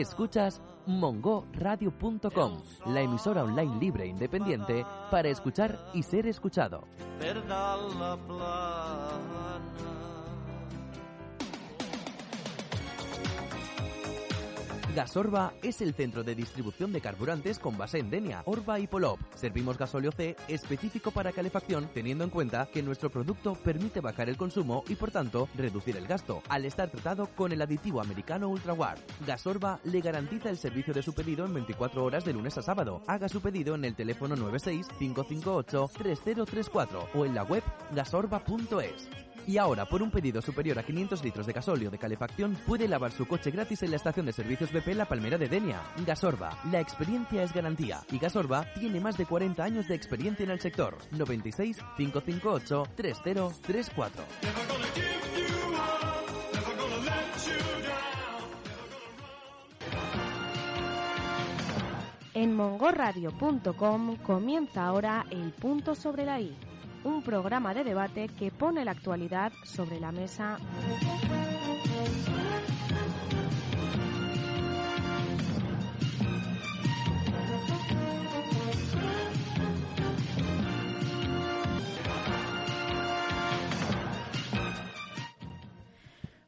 Escuchas mongoradio.com, la emisora online libre e independiente para escuchar y ser escuchado. Gasorba es el centro de distribución de carburantes con base en Denia, Orba y Polop. Servimos gasóleo C específico para calefacción teniendo en cuenta que nuestro producto permite bajar el consumo y por tanto reducir el gasto al estar tratado con el aditivo americano UltraWard. Gasorba le garantiza el servicio de su pedido en 24 horas de lunes a sábado. Haga su pedido en el teléfono 96 558 3034 o en la web gasorba.es. Y ahora, por un pedido superior a 500 litros de gasóleo de calefacción, puede lavar su coche gratis en la estación de servicios La Palmera de Denia. Gasorba, la experiencia es garantía. Y Gasorba tiene más de 40 años de experiencia en el sector. 96 558 3034. En mongorradio.com comienza ahora el punto sobre la I, un programa de debate que pone la actualidad sobre la mesa.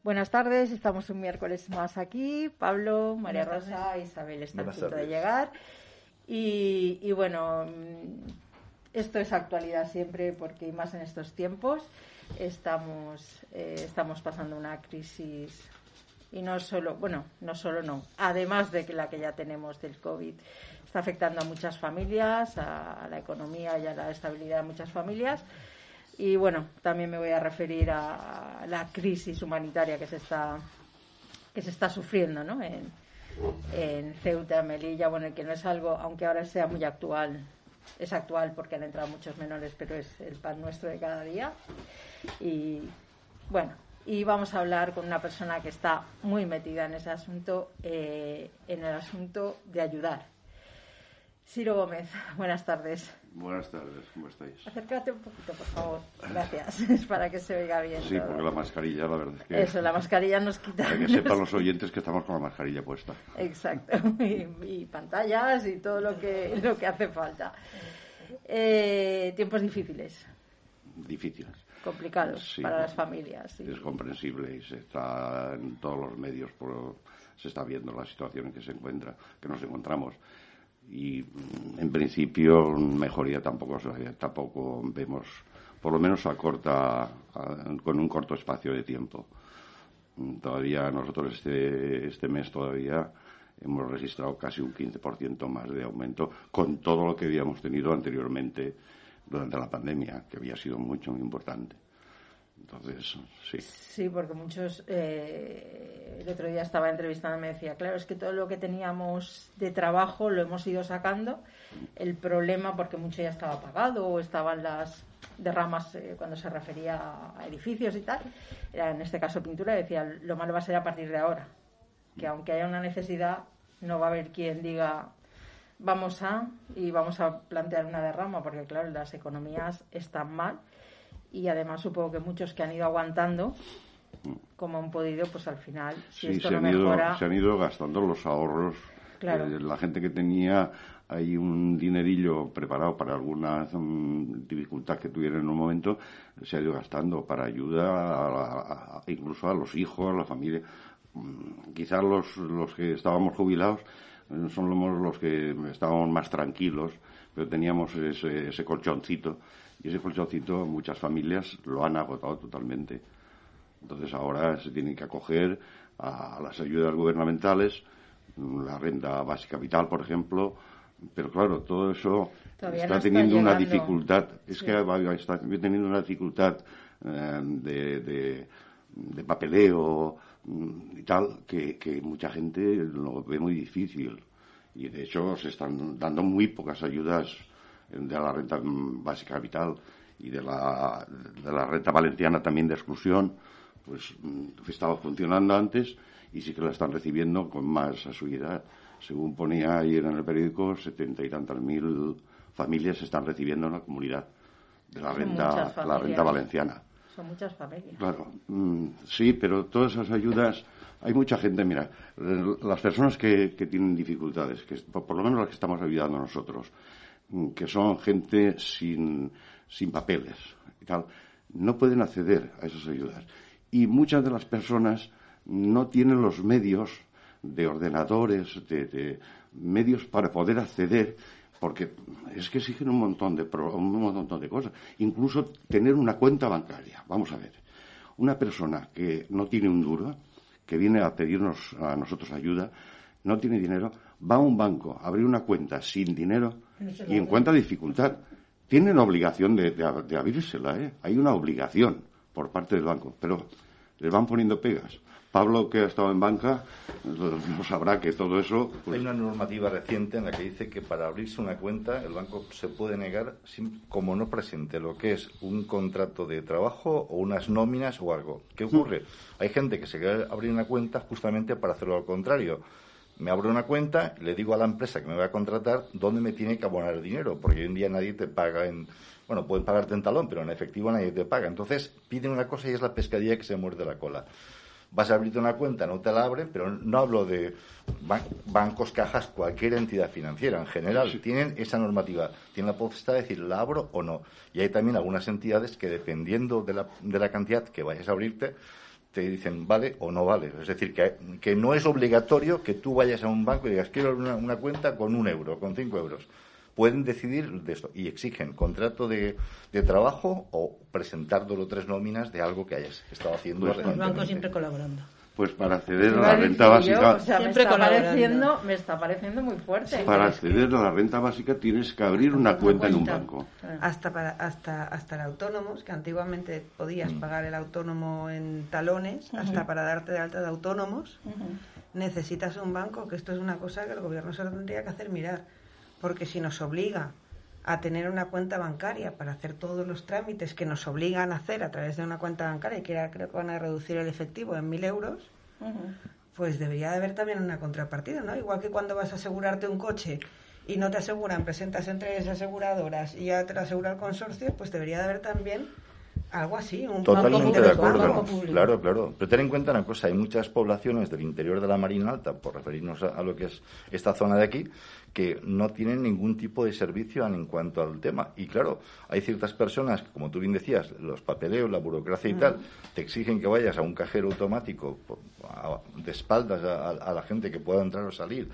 Buenas tardes, estamos un miércoles más aquí. Pablo, María Rosa, Isabel están a punto de llegar. Y, y bueno, mm, esto es actualidad siempre porque más en estos tiempos estamos, eh, estamos pasando una crisis y no solo, bueno, no solo no, además de que la que ya tenemos del COVID está afectando a muchas familias, a la economía y a la estabilidad de muchas familias. Y bueno, también me voy a referir a la crisis humanitaria que se está, que se está sufriendo ¿no? en, Ceuta, Melilla, bueno, que no es algo, aunque ahora sea muy actual, es actual porque han entrado muchos menores, pero es el pan nuestro de cada día. Y bueno, y vamos a hablar con una persona que está muy metida en ese asunto, eh, en el asunto de ayudar. Ciro Gómez, buenas tardes. Buenas tardes, ¿cómo estáis? Acércate un poquito, por favor. Gracias. Es para que se oiga bien. Sí, todo. porque la mascarilla, la verdad es que. Eso, la mascarilla nos quita. Para que sepan los oyentes que estamos con la mascarilla puesta. Exacto. Y, y pantallas y todo lo que, lo que hace falta. Eh, tiempos difíciles, Difíciles. complicados Sí. para las familias. sí. Es comprensible y se está en todos los medios, por- se está viendo la situación en que se encuentra, que nos encontramos. Y mm, en principio mejoría tampoco, tampoco vemos, por lo menos a corta, a- con un corto espacio de tiempo. Mm, Todavía nosotros este, este mes todavía hemos registrado casi un 15% más de aumento con todo lo que habíamos tenido anteriormente durante la pandemia, que había sido mucho, muy importante. Sí, porque muchos. eh, el otro día estaba entrevistando y me decía, claro, es que todo lo que teníamos de trabajo lo hemos ido sacando. El problema, porque mucho ya estaba pagado o estaban las derramas eh, cuando se refería a edificios y tal, era en este caso pintura, decía, lo malo va a ser a partir de ahora. Que aunque haya una necesidad, no va a haber quien diga, vamos a, y vamos a plantear una derrama, porque claro, las economías están mal y además supongo que muchos que han ido aguantando como han podido pues al final si Sí, esto se no han, ido, mejora se han ido gastando los ahorros. Claro. Eh, la gente que tenía ahí un dinerillo preparado para alguna mm, dificultad que tuviera en un momento, se ha ido gastando para ayuda a a- incluso a los hijos, a la familia. Mm, Quizás los, los que estábamos jubilados eh, son los, los que estábamos más tranquilos, pero teníamos ese, ese colchoncito. Y ese colchoncito muchas familias lo han agotado totalmente. Entonces ahora se tienen que acoger a las ayudas gubernamentales, la renta básica vital, por ejemplo, Pero claro, todo eso está teniendo una dificultad. Es que está teniendo una dificultad eh, de, de, papeleo mm, y tal, que, que mucha gente lo ve muy difícil. Y de hecho se están dando muy pocas ayudas de la renta básica vital y de la, de la renta valenciana también de exclusión, pues mm, estaba funcionando antes y sí que la están recibiendo con más asiduidad. Según ponía ayer en el periódico, setenta y tantas mil familias están recibiendo en la comunidad de la renta, la renta valenciana. Son muchas familias. Claro, mm, sí, pero todas esas ayudas, hay mucha gente, mira, las personas que, tienen dificultades, que por, lo menos las que estamos ayudando nosotros, que son gente sin, sin papeles y tal, no pueden acceder a esas ayudas. Y muchas de las personas no tienen los medios de ordenadores, de, medios para poder acceder, porque es que exigen un montón de un montón de cosas, incluso tener una cuenta bancaria. Vamos a ver, una persona que no tiene un duro, que viene a pedirnos a nosotros ayuda, no tiene dinero, va a un banco a abrir una cuenta sin dinero y encuentra dificultad. Tienen obligación de, de abrírsela, ¿eh? Hay una obligación por parte del banco, pero les van poniendo pegas. Pablo, que ha estado en banca, no sabrá que todo eso. Pues Hay una normativa reciente en la que dice que para abrirse una cuenta el banco se puede negar como no presente lo que es un contrato de trabajo o unas nóminas o algo. ¿Qué ocurre? Hay gente que se quiere abrir una cuenta justamente para hacerlo al contrario. Me abro una cuenta, le digo a la empresa que me va a contratar dónde me tiene que abonar el dinero, porque hoy en día nadie te paga en. Bueno, pueden pagarte en talón, pero en efectivo nadie te paga. Entonces piden una cosa y es la pescadilla que se muerde la cola vas a abrirte una cuenta, no te la abren, pero no hablo de bancos, cajas, cualquier entidad financiera en general. Tienen esa normativa, tienen la potestad de decir, ¿la abro o no? Y hay también algunas entidades que, dependiendo de la, de la cantidad que vayas a abrirte, te dicen vale o no vale. Es decir, que, que no es obligatorio que tú vayas a un banco y digas, quiero una, una cuenta con un euro, con cinco euros pueden decidir de esto y exigen contrato de, de trabajo o presentar dos o tres nóminas de algo que hayas estado haciendo. Pues los bancos siempre colaborando. Pues para acceder a la renta básica. Siempre me, está pareciendo, me está pareciendo muy fuerte. Para acceder a la renta básica tienes que abrir una cuenta en un banco. Hasta, para, hasta, hasta el autónomo, que antiguamente podías mm. pagar el autónomo en talones, hasta para darte de alta de autónomos, necesitas un banco, que esto es una cosa que el gobierno se lo tendría que hacer mirar porque si nos obliga a tener una cuenta bancaria para hacer todos los trámites que nos obligan a hacer a través de una cuenta bancaria, y que creo que van a reducir el efectivo en mil euros, pues debería de haber también una contrapartida, ¿no? Igual que cuando vas a asegurarte un coche y no te aseguran, presentas entre esas aseguradoras y ya te lo asegura el consorcio, pues debería de haber también algo así, un Totalmente de acuerdo. Claro, claro. Pero ten en cuenta una cosa, hay muchas poblaciones del interior de la Marina Alta, por referirnos a, lo que es esta zona de aquí, que no tienen ningún tipo de servicio en cuanto al tema. Y claro, hay ciertas personas como tú bien decías, los papeleos, la burocracia y tal, te exigen que vayas a un cajero automático de espaldas a la gente que pueda entrar o salir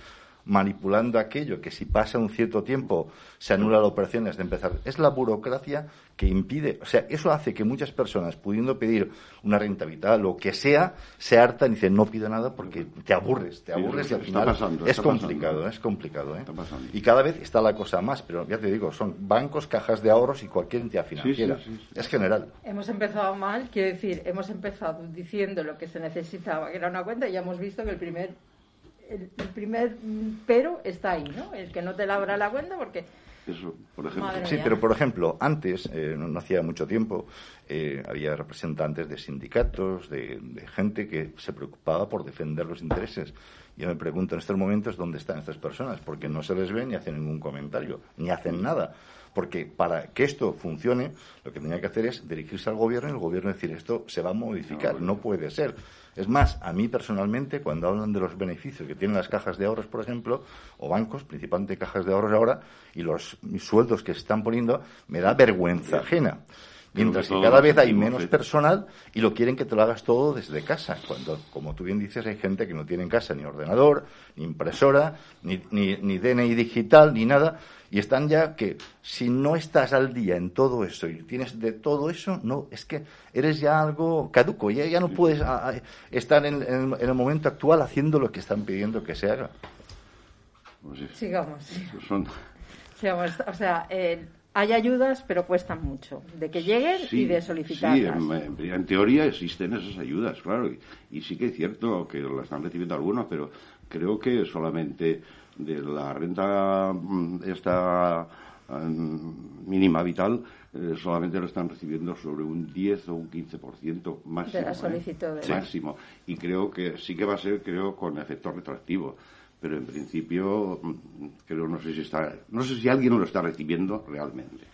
manipulando aquello que si pasa un cierto tiempo se anula la operación de empezar. Es la burocracia que impide, o sea, eso hace que muchas personas, pudiendo pedir una renta vital o que sea, se hartan y dicen no pido nada porque te aburres, te aburres y al final es complicado, es complicado. ¿eh? Y cada vez está la cosa más, pero ya te digo, son bancos, cajas de ahorros y cualquier entidad financiera. es general. Hemos empezado mal, quiero decir, hemos empezado diciendo lo que se necesitaba, que era una cuenta, y ya hemos visto que el primer el, primer pero está ahí, ¿no? El que no te labra la cuenta porque... Eso, por ejemplo. Sí, pero por ejemplo, antes, eh, no, hacía mucho tiempo, eh, había representantes de sindicatos, de, gente que se preocupaba por defender los intereses. Yo me pregunto en estos momentos dónde están estas personas, porque no se les ve ni hacen ningún comentario, ni hacen nada. Porque para que esto funcione, lo que tenía que hacer es dirigirse al gobierno y el gobierno decir esto se va a modificar, no puede ser. Es más, a mí personalmente, cuando hablan de los beneficios que tienen las cajas de ahorros, por ejemplo, o bancos, principalmente cajas de ahorros ahora, y los sueldos que se están poniendo, me da vergüenza ajena. Mientras que cada vez hay menos personal y lo quieren que te lo hagas todo desde casa. Cuando, como tú bien dices, hay gente que no tiene en casa ni ordenador, ni impresora, ni, ni, ni DNI digital, ni nada y están ya que si no estás al día en todo eso y tienes de todo eso, no, es que eres ya algo caduco, ya, ya no puedes estar en, el momento actual haciendo lo que están pidiendo que se haga. Sigamos. Sigamos. O sea, hay ayudas, pero cuestan mucho, de que lleguen y de solicitarlas. Sí, en, teoría existen esas ayudas, claro, y, sí que es cierto que las están recibiendo algunos, pero creo que solamente de la renta mm, esta mm, mínima vital eh, solamente lo están recibiendo sobre un 10 o un 15% máximo. De las ¿eh? solicitudes. Máximo. Y creo que sí que va a ser, creo, con efecto retroactivo. Pero en principio, mm, creo, no sé si está, no sé si alguien lo está recibiendo realmente.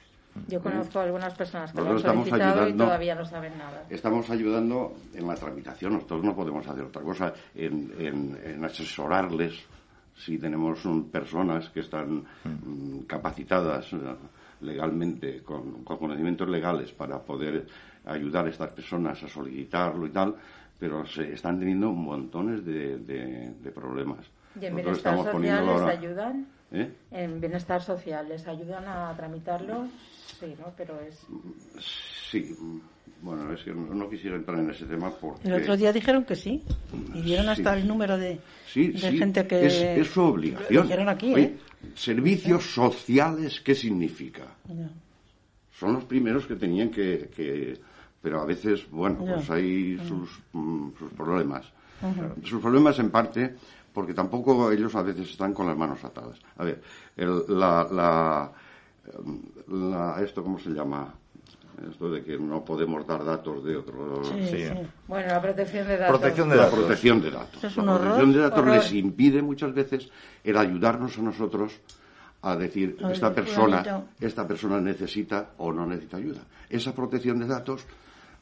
Yo conozco a algunas personas que lo han solicitado y todavía no saben nada. Estamos ayudando en la tramitación. Nosotros no podemos hacer otra cosa en, en asesorarles si tenemos personas que están mm, capacitadas eh, legalmente, con, conocimientos legales para poder ayudar a estas personas a solicitarlo y tal, pero se están teniendo montones de, de, problemas. ¿Y en bienestar social les ayudan? ¿Eh? ¿En bienestar social les ayudan a tramitarlo? Sí, ¿no? Pero es... Sí, bueno, es que no, quisiera entrar en ese tema porque... El otro día dijeron que sí, y dieron hasta el número de, gente que... Es, es su obligación. Lo aquí, ¿eh? Servicios sociales, ¿qué significa? Son los primeros que tenían que... pero a veces, bueno, pues hay sus, mm, sus problemas. Sus problemas en parte porque tampoco ellos a veces están con las manos atadas. A ver, la, la, la, ¿esto cómo se llama? Esto de que no podemos dar datos de otros. Sí, Bueno, la protección de datos. Protección de datos. La protección de datos. la protección de datos les impide muchas veces el ayudarnos a nosotros a decir esta persona, esta persona necesita o no necesita ayuda. Esa protección de datos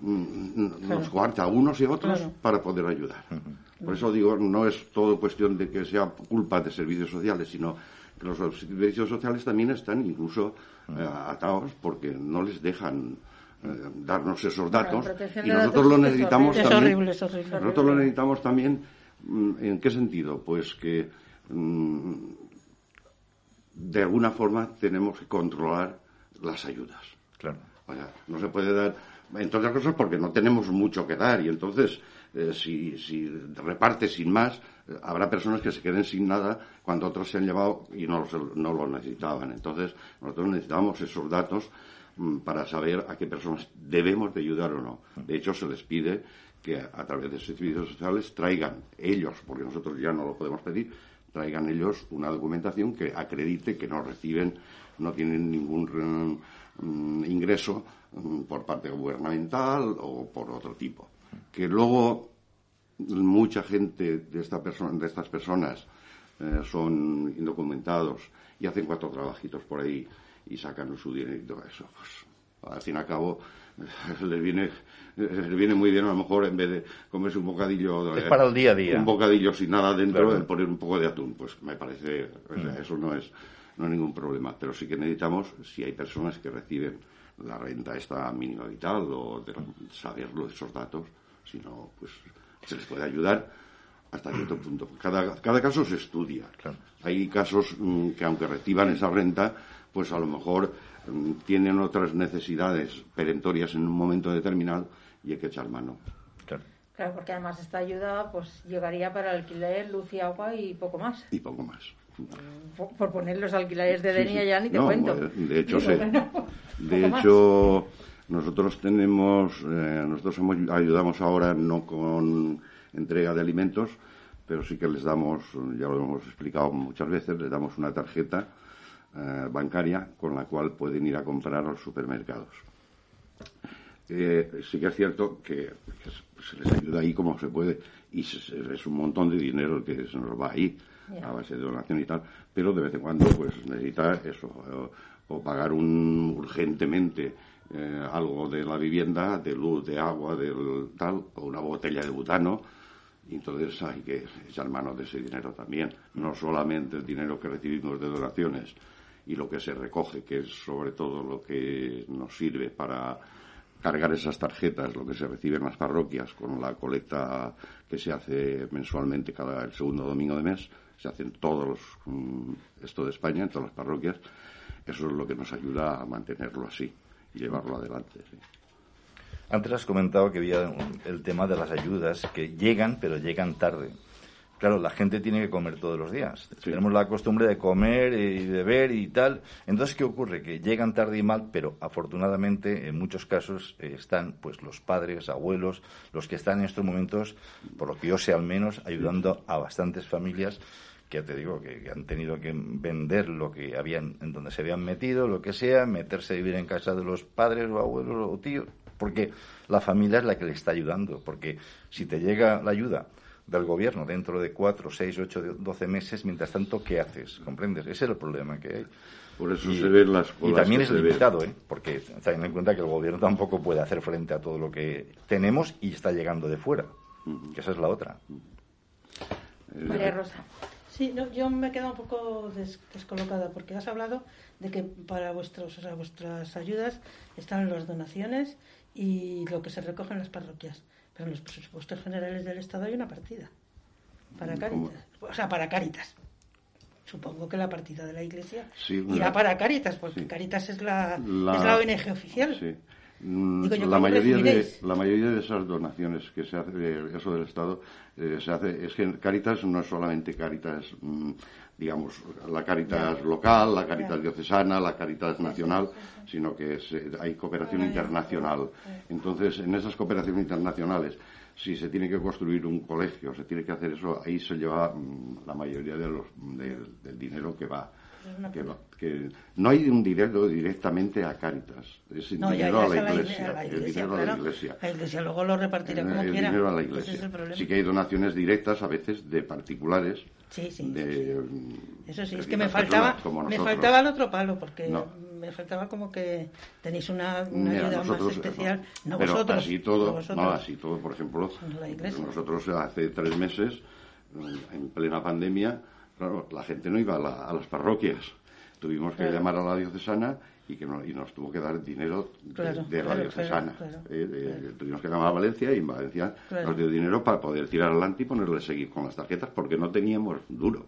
mm, nos guarda a unos y a otros para poder ayudar. Por eso digo, no es todo cuestión de que sea culpa de servicios sociales, sino que los servicios sociales también están incluso eh, atados porque no les dejan eh, darnos esos datos. y nosotros lo necesitamos también. nosotros lo necesitamos también en qué sentido pues que mm, de alguna forma tenemos que controlar las ayudas. Claro. No se puede dar entre otras cosas porque no tenemos mucho que dar y entonces eh, si, si reparte sin más habrá personas que se queden sin nada cuando otros se han llevado y no, no lo necesitaban. Entonces, nosotros necesitamos esos datos mm, para saber a qué personas debemos de ayudar o no. De hecho, se les pide que a través de servicios sociales traigan ellos, porque nosotros ya no lo podemos pedir, traigan ellos una documentación que acredite que no reciben, no tienen ningún mm, ingreso mm, por parte gubernamental o por otro tipo. Que luego mucha gente de, esta persona, de estas personas eh, son indocumentados y hacen cuatro trabajitos por ahí y sacan su dinero eso. Pues, al fin y al cabo, les viene, les viene muy bien a lo mejor en vez de comerse un bocadillo es para el día a día un bocadillo sin nada dentro de poner un poco de atún pues me parece mm. eso no es no es ningún problema pero sí que necesitamos si hay personas que reciben la renta esta mínima vital o de saberlo esos datos si no pues se les puede ayudar hasta cierto punto. Cada, cada caso se estudia. Hay casos mm, que aunque reciban esa renta, pues a lo mejor mm, tienen otras necesidades perentorias en un momento determinado y hay que echar mano. Claro. porque además esta ayuda pues llegaría para alquiler, luz y agua y poco más. Y poco más. Por, poner los alquileres de Denia ya ni te cuento. De hecho, de hecho nosotros tenemos, eh, nosotros ayudamos ahora no con entrega de alimentos, pero sí que les damos, ya lo hemos explicado muchas veces, les damos una tarjeta eh, bancaria con la cual pueden ir a comprar a los supermercados. Eh, sí que es cierto que, se les ayuda ahí como se puede y es un montón de dinero el que se nos va ahí a base de donación y tal, pero de vez en cuando pues necesita eso o, pagar un urgentemente eh, algo de la vivienda, de luz, de agua, del tal, o una botella de butano, entonces hay que echar mano de ese dinero también, no solamente el dinero que recibimos de donaciones y lo que se recoge, que es sobre todo lo que nos sirve para cargar esas tarjetas, lo que se recibe en las parroquias con la colecta que se hace mensualmente cada el segundo domingo de mes, se hace en todos los, mm, esto de España, en todas las parroquias, eso es lo que nos ayuda a mantenerlo así y llevarlo adelante. Antes has comentado que había el tema de las ayudas que llegan, pero llegan tarde. claro, la gente tiene que comer todos los días. Tenemos la costumbre de comer y de ver y tal. Entonces, ¿qué ocurre? Que llegan tarde y mal, pero afortunadamente en muchos casos eh, están pues los padres, abuelos, los que están en estos momentos, por lo que yo sé al menos, ayudando a bastantes familias que ya te digo que, han tenido que vender lo que habían en donde se habían metido, lo que sea, meterse a vivir en casa de los padres o abuelos o tíos, porque la familia es la que le está ayudando, porque si te llega la ayuda del gobierno dentro de cuatro, seis, ocho, doce meses, mientras tanto, ¿qué haces? ¿Comprendes? Ese es el problema que hay. Por eso se ven las Y también es limitado, ¿eh? porque ten en cuenta que el gobierno tampoco puede hacer frente a todo lo que tenemos y está llegando de fuera, que esa es la otra. María Rosa. Sí, yo me he quedado un poco descolocada porque has hablado de que para vuestros, vuestras ayudas están las donaciones y lo que se recoge en las parroquias. Pero en los presupuestos generales del Estado hay una partida para Cáritas. O sea, para Cáritas. Supongo que la partida de la Iglesia irá para Cáritas, porque Cáritas es la, la, ONG oficial. Sí. Mm, la, mayoría de, la mayoría de esas donaciones que se hace, eso del Estado, eh, se hace, es que Caritas no es solamente Caritas, mm, digamos, la Caritas local, la Caritas diocesana, la Caritas nacional, sino que eh, hay cooperación internacional. Entonces, en esas cooperaciones internacionales, si se tiene que construir un colegio, se tiene que hacer eso, ahí se lleva mm, la mayoría de los, del dinero que va que, no hay un dinero directamente a Cáritas, es dinero a la iglesia, el dinero a la iglesia. La iglesia luego lo repartirá como el quiera. dinero a la iglesia. sí que hay donaciones directas a veces de particulares. Sí, sí. Eso sí, es que me faltaba, me faltaba el otro palo porque me faltaba como que tenéis una, ayuda más especial. No, pero vosotros. Así todo, no, así todo, por ejemplo, nosotros hace tres meses, en plena pandemia, Claro, la gente no iba a, las parroquias. Tuvimos que llamar a la diocesana y, que y nos tuvo que dar dinero de, la diocesana. Eh, tuvimos que llamar a Valencia y en Valencia nos dio dinero para poder tirar adelante y ponerle seguir con las tarjetas porque no teníamos duro.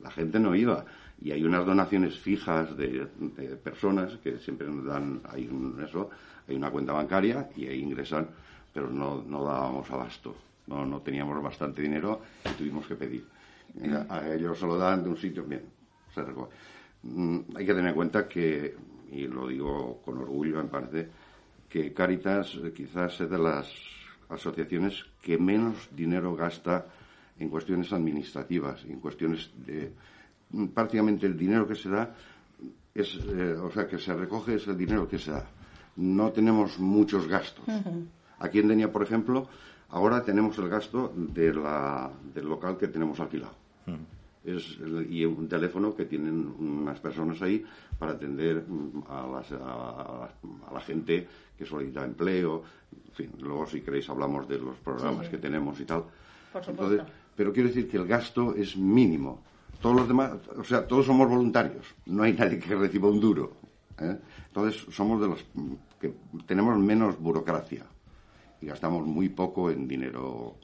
La gente no iba. Y hay unas donaciones fijas de, personas que siempre nos dan, hay eso, hay una cuenta bancaria y ahí ingresan, pero no, no dábamos abasto. No, no teníamos bastante dinero y tuvimos que pedir a ellos se lo dan de un sitio bien. Mm, hay que tener en cuenta que, y lo digo con orgullo en parte, que Caritas quizás es de las asociaciones que menos dinero gasta en cuestiones administrativas, en cuestiones de mm, prácticamente el dinero que se da es, eh, o sea, que se recoge es el dinero que se da. No tenemos muchos gastos. Aquí en Denia, por ejemplo, ahora tenemos el gasto de la, del local que tenemos alquilado. Es, y un teléfono que tienen unas personas ahí para atender mm, a, la gente que solicita empleo. En fin, luego si queréis hablamos de los programas que tenemos y tal. Entonces, pero quiero decir que el gasto es mínimo. Todos los demás, o sea, todos somos voluntarios. No hay nadie que reciba un duro. ¿eh? Entonces, somos de los que tenemos menos burocracia y gastamos muy poco en dinero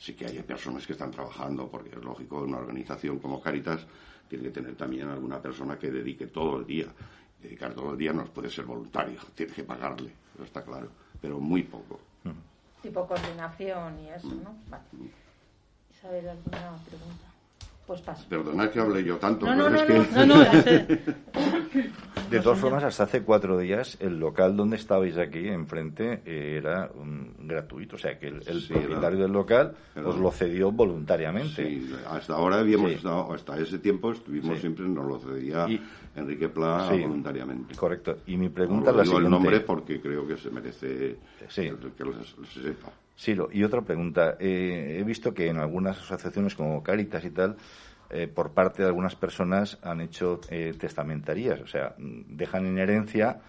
sí que hay personas que están trabajando, porque es lógico, una organización como Caritas tiene que tener también alguna persona que dedique todo el día. Dedicar todo el día no puede ser voluntario, tiene que pagarle, eso está claro, pero muy poco. Tipo coordinación y eso, ¿no? Vale. Isabel, ¿alguna pregunta? Pues paso. Perdonad que hable yo tanto, no, pero no, es que... No, no, De todas formas, hasta hace cuatro días, el local donde estabais aquí, enfrente, era gratuito. O sea, que el, propietario del local os lo cedió voluntariamente. Sí, hasta ahora habíamos estado, hasta ese tiempo estuvimos siempre, nos lo cedía Enrique Pla voluntariamente. Correcto. Y mi pregunta es la siguiente. el nombre porque creo que se merece que lo se sepa. Sí, y otra pregunta. Eh, he visto que en algunas asociaciones como Caritas y tal, eh, por parte de algunas personas han hecho eh, testamentarías, o sea, dejan en herencia.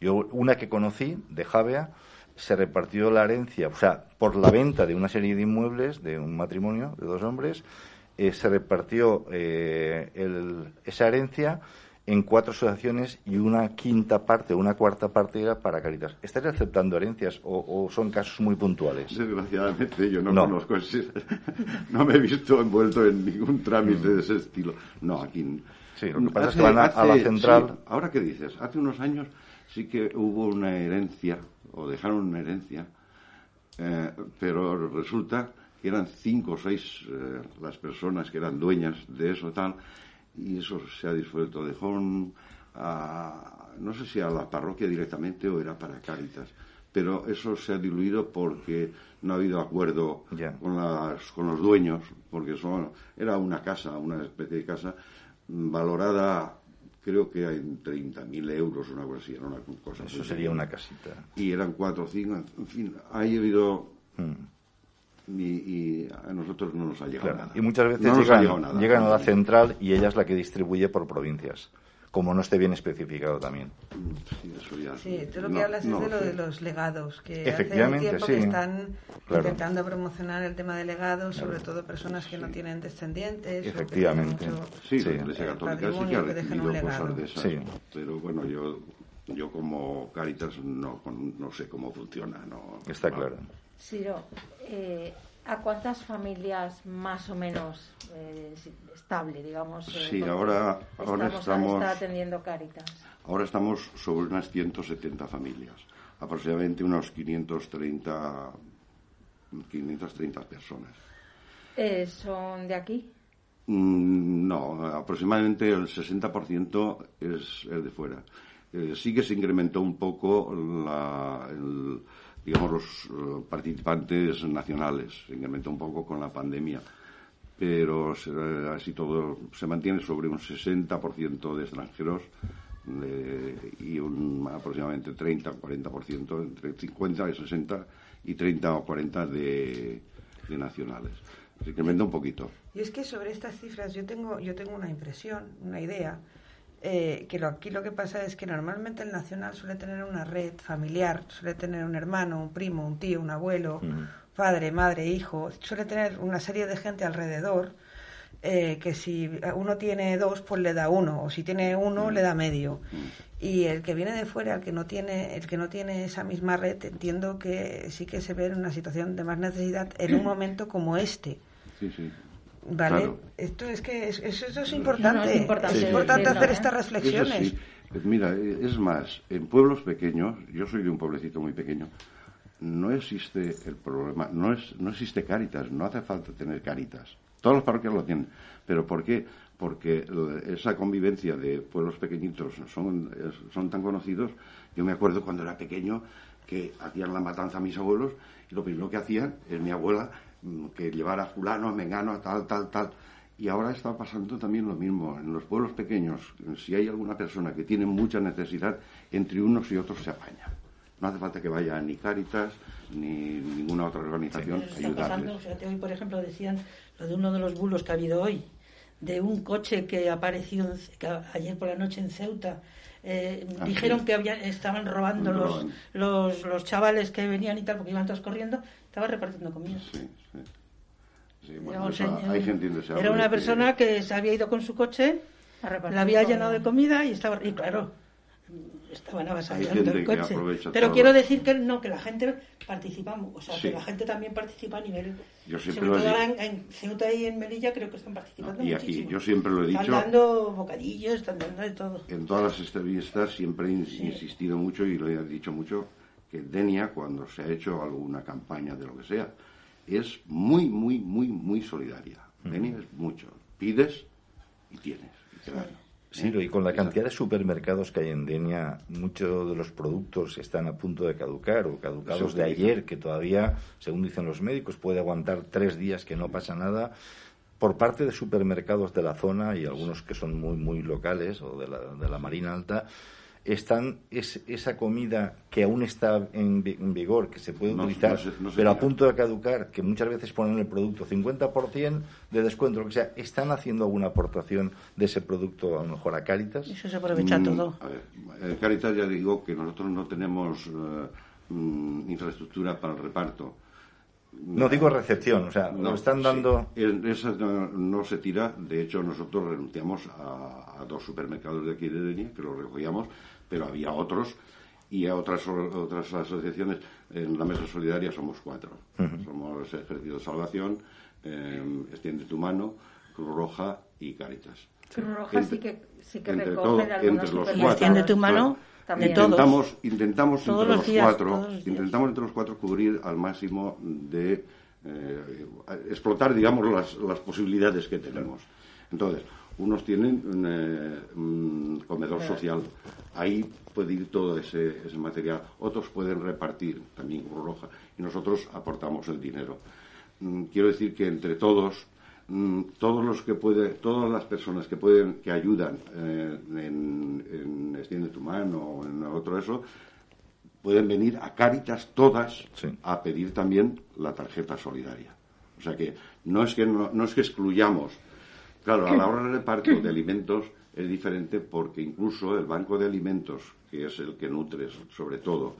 Yo, una que conocí, de Javea, se repartió la herencia, o sea, por la venta de una serie de inmuebles de un matrimonio de dos hombres, eh, se repartió esa herencia en cuatro asociaciones y una quinta parte una cuarta parte era para Caritas. ¿Estáis aceptando herencias o, son casos muy puntuales? Desgraciadamente yo no, conozco ese, no me he visto envuelto en ningún trámite de ese estilo. No, aquí... Sí, lo que pasa es que van a, la central... ahora que dices, hace unos años sí que hubo una herencia, o dejaron una herencia, eh, pero resulta que eran cinco o seis eh, las personas que eran dueñas de eso tal, y eso se ha disuelto. Dejó un, a, no sé si a la parroquia directamente o era para Cáritas, pero eso se ha diluido porque no ha habido acuerdo con, las, con los dueños, porque son, era una casa, una especie de casa valorada creo que en 30.000 euros, una cosa así, era una cosa Eso sería una casita. Y eran cuatro o cinco, en fin, ha habido... Hmm. Y, a nosotros no nos ha llegado nada. Y muchas veces llegan, llegan a la central y ella es la que distribuye por provincias como no esté bien especificado también. Sí, tú lo que hablas es de lo de los legados, que Efectivamente, hace tiempo que están intentando promocionar el tema de legados, sobre todo personas que no tienen descendientes. Efectivamente. sí, la Iglesia Católica sí que ha recibido cosas de esas. Pero bueno, yo, yo como Caritas no, no sé cómo funciona. No, Está claro. Ciro, eh, ¿A cuántas familias más o menos eh, estable, digamos? Eh, sí, ahora, ahora estamos, está atendiendo Caritas. Ahora estamos sobre unas 170 familias, aproximadamente unos 530, 530 personas. Eh, ¿Son de aquí? Mm, no, aproximadamente el 60% es, el de fuera. sí que se incrementó un poco la, el, digamos, los eh, participantes nacionales. Se incrementó un poco con la pandemia, pero así todo se mantiene sobre un 60% de extranjeros y un aproximadamente 30 o 40%, entre 50 y 60 y 30 o 40 de, de nacionales. Se incrementa un poquito. Y es que sobre estas cifras yo tengo, yo tengo una impresión, una idea eh, que aquí lo que pasa es que normalmente el nacional suele tener una red familiar, suele tener un hermano, un primo, un tío, un abuelo, padre, madre, hijo, suele tener una serie de gente alrededor eh, que si uno tiene dos, pues le da uno, o si tiene uno, le da medio. Y el que viene de fuera, el que no tiene, el que no tiene esa misma red, entiendo que sí que se ve en una situación de más necesidad en un momento como este. Sí, sí. Vale, esto es que eso, es importante. es importante, hacer estas reflexiones. Mira, es más, en pueblos pequeños, yo soy de un pueblecito muy pequeño, no existe el problema, no es, no existe Cáritas, no hace falta tener Cáritas. Todas las parroquias lo tienen, pero ¿por qué? Porque esa convivencia de pueblos pequeñitos son, son tan conocidos. Yo me acuerdo cuando era pequeño que hacían la matanza a mis abuelos y lo primero que hacían es mi abuela que llevar a fulano, a mengano, a tal, tal, tal. Y ahora está pasando también lo mismo. En los pueblos pequeños, si hay alguna persona que tiene mucha necesidad, entre unos y otros se apaña. No hace falta que vaya ni Cáritas ni ninguna otra organización a ayudarles. hoy, por ejemplo, decían lo de uno de los bulos que ha habido hoy, de un coche que apareció ayer por la noche en Ceuta. Eh, ah, dijeron que habían, estaban robando los, los, los, chavales que venían y tal, porque iban todos corriendo, estaba repartiendo comida. Sí, sí. hay gente Era una persona que... se había ido con su coche, la había llenado de comida y estaba. Y claro, estaban avasallando el coche. Pero quiero decir que no, que la gente participa, o sea, que la gente también participa a nivel. Yo siempre sobre todo en, Ceuta y en Melilla creo que están participando. y aquí yo siempre lo he dicho. Están dando bocadillos, están dando de todo. En todas las entrevistas siempre he insistido mucho y lo he dicho mucho que Denia, cuando se ha hecho alguna campaña de lo que sea, es muy, muy, muy, muy solidaria. Denia es mucho. Pides y tienes. Sí, y con la cantidad de supermercados que hay en Denia, muchos de los productos están a punto de caducar o caducados de ayer, que todavía, según dicen los médicos, puede aguantar tres días que no pasa nada. Por parte de supermercados de la zona y algunos que son muy, muy locales o de la, de la Marina Alta, están es, esa comida que aún está en, vigor, que se puede utilizar, pero a punto de caducar, que muchas veces ponen el producto 50% de descuento, lo que sea, ¿están haciendo alguna aportación de ese producto a lo mejor a Caritas? Eso se aprovecha mm, todo. A ver, eh, Caritas ya digo que nosotros no tenemos mm, infraestructura para el reparto. No digo recepción, o sea, nos están dando. Esa no, se tira, de hecho, nosotros renunciamos a, dos supermercados de aquí de Denia, que los recogíamos, pero había otros y a otras, otras asociaciones. En la Mesa Solidaria somos cuatro. Somos Ejército de Salvación, eh, Extiende tu Mano, Cruz Roja y Caritas. Cruz Roja sí que, sí que recoge de entre los cuatro. Extiende tu Mano. También. Intentamos, intentamos entre los, cuatro, intentamos entre los cuatro cubrir al máximo de eh, explotar, digamos, las, las, posibilidades que tenemos. Entonces, unos tienen un comedor social, ahí puede ir todo ese, ese material, otros pueden repartir, también Cruz Roja, y nosotros aportamos el dinero. Mm, quiero decir que entre todos Mm, todos los que puede, todas las personas que pueden, que ayudan eh, en, en, Extiende tu mano o en otro eso, pueden venir a Cáritas todas a pedir también la tarjeta solidaria. O sea que no es que no, es que excluyamos. Claro, a la hora del reparto de alimentos es diferente porque incluso el banco de alimentos, que es el que nutre sobre todo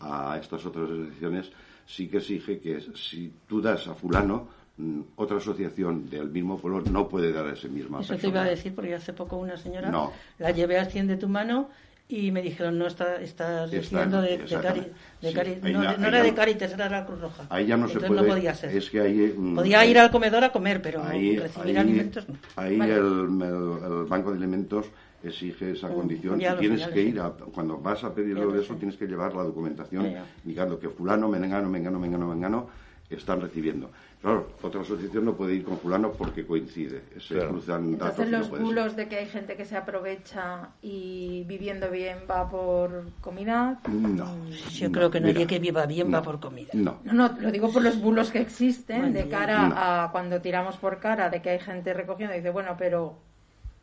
a estas otras asociaciones, sí que exige que si tú das a fulano, Mm, otra asociación del mismo pueblo no puede dar a ese mismo Eso te iba a decir, porque hace poco una señora la llevé a de tu mano y me dijeron, no, está, estás diciendo de, de, cari, no, era de Caritas, era la Cruz Roja. Ahí ya no se puede. no podía ser. Es que ahí, mm, podía ir al comedor a comer, pero recibir alimentos no. Ahí el, Banco de Alimentos exige esa condición y tienes que ir, a, cuando vas a pedirlo de eso, tienes que llevar la documentación indicando que fulano, mengano, mengano, mengano, mengano están recibiendo. Claro, otra asociación no puede ir con fulano porque coincide. Se cruzan datos Entonces los bulos de que hay gente que se aprovecha y viviendo bien va por comida. No. Yo creo que nadie que viva bien va por comida. No. no. lo digo por los bulos que existen de cara a cuando tiramos por cara de que hay gente recogiendo y dice, bueno, pero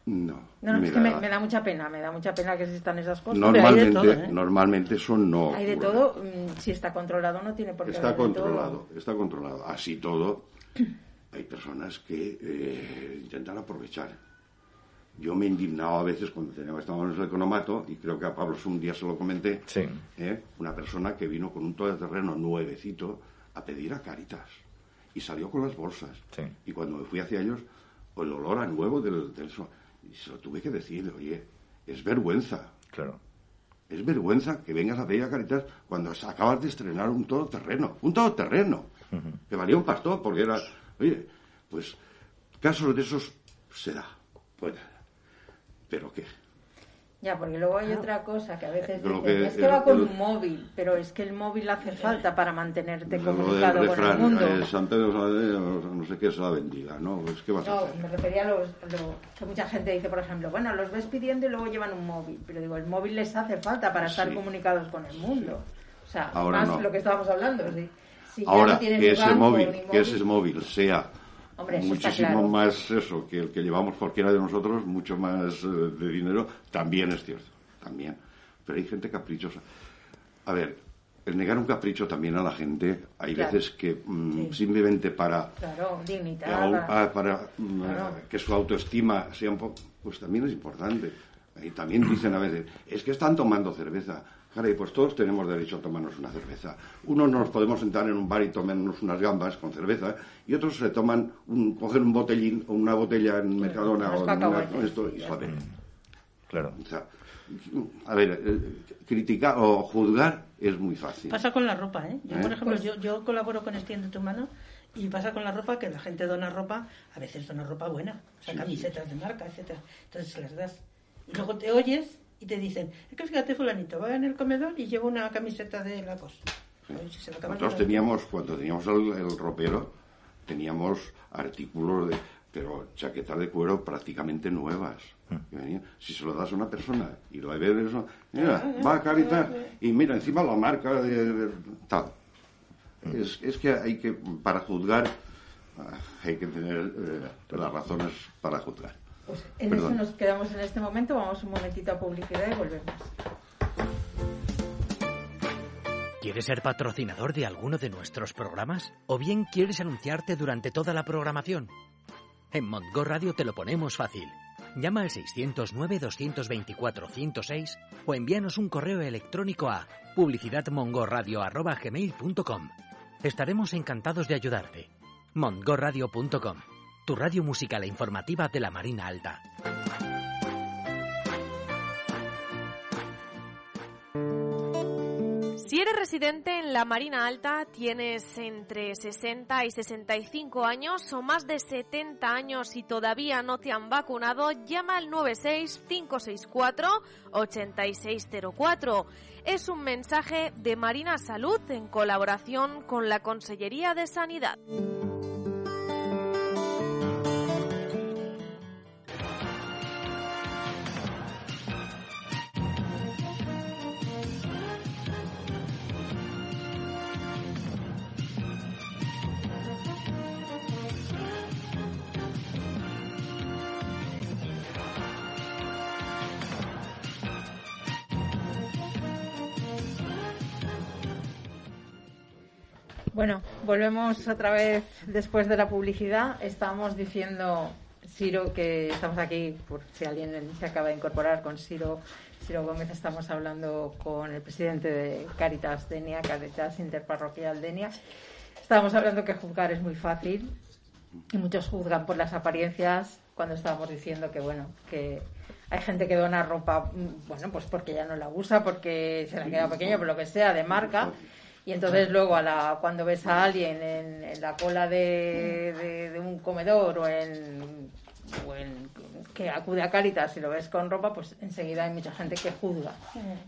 no. No, es que me, da mucha pena, me da mucha pena que existan esas cosas. Normalmente, ¿eh? normalmente son no. Hay de todo, mm, si está controlado no tiene por qué Está controlado, está controlado. Así todo, hay personas que eh, intentan aprovechar. Yo me he indignado a veces cuando teníamos, estábamos en el economato, y creo que a Pablo un día se lo comenté, ¿eh? una persona que vino con un todoterreno nuevecito a pedir a Caritas. Y salió con las bolsas. Y cuando me fui hacia ellos, el olor a nuevo del, del y se lo tuve que decir, oye, es vergüenza. Claro. Es vergüenza que vengas a pedir a Caritas cuando acabas de estrenar un todoterreno. Un todoterreno. Que valía un pastor porque era... Oye, pues casos de esos se da. Pues, pero qué ya, porque luego hay otra cosa que a veces es que va con un móvil, pero es que el móvil hace falta para mantenerte comunicado con el mundo. Eh, no sé qué es la bendiga, ¿no? Es que no, me refería a los, que mucha gente dice, por ejemplo, bueno, los ves pidiendo y luego llevan un móvil, pero digo, el móvil les hace falta para estar comunicados con el mundo. O sea, más lo que estábamos hablando, Si Ahora, que ese móvil, que ese móvil sea muchísimo más eso que el que llevamos cualquiera de nosotros, mucho más eh, de dinero, también es cierto, también. Pero hay gente caprichosa. A ver, el negar un capricho también a la gente, hay veces que mm, simplemente para, claro, ah, para mm, que su autoestima sea un poco, pues también es importante. Y también dicen a veces, es que están tomando cerveza. Caray, pues todos tenemos derecho a tomarnos una cerveza. Unos nos podemos sentar en un bar y tomarnos unas gambas con cerveza y otros se toman, un, cogen un botellín o una botella en Mercadona o en esto y saben. Claro. a ver, eh, criticar o juzgar es muy fácil. Pasa con la ropa, ¿eh? Yo, por ¿Eh? ejemplo, yo, yo colaboro con Extiende tu mano y pasa con la ropa que la gente dona ropa, a veces dona ropa buena, o sea, camisetas de marca, etcétera. Entonces se las das. Y luego te oyes y te dicen, es que fíjate fulanito, va en el comedor y lleva una camiseta de la cosa. Nosotros teníamos, cuando teníamos el, ropero, teníamos artículos de, pero chaquetas de cuero prácticamente nuevas. Mm. Si se lo das a una persona y lo ve eso, mira, ah, ah, va a Caritas ah, y mira, encima la marca de, tal. Mm. Es, es, que hay que, para juzgar, hay que tener eh, las razones para juzgar. Pues en eso nos quedamos en este momento. Vamos un momentito a publicidad y volvemos. ¿Quieres ser patrocinador de alguno de nuestros programas? ¿O bien quieres anunciarte durante toda la programación? En Montgo Radio te lo ponemos fácil. Llama al 609-224-106 o envíanos un correo electrónico a publicidadmongoradio.gmail.com. Estaremos encantados de ayudarte. montgoradio.com tu radio musical e informativa de la Marina Alta. Si eres residente en la Marina Alta, tienes entre 60 y 65 años o más de 70 años y todavía no te han vacunado, llama al 96-564-8604. Es un mensaje de Marina Salud en colaboración con la Consellería de Sanidad. Volvemos otra vez después de la publicidad. Estamos diciendo, Ciro, que estamos aquí, por si alguien se acaba de incorporar con Ciro, Ciro Gómez, estamos hablando con el presidente de Caritas Denia, Caritas Interparroquial Denia. Estábamos hablando que juzgar es muy fácil y muchos juzgan por las apariencias cuando estábamos diciendo que, bueno, que hay gente que dona ropa, bueno, pues porque ya no la usa, porque se la ha quedado pequeño, por lo que sea, de marca. Y entonces luego a la, cuando ves a alguien en, la cola de, de, un comedor o en, o en, que acude a Caritas y lo ves con ropa, pues enseguida hay mucha gente que juzga,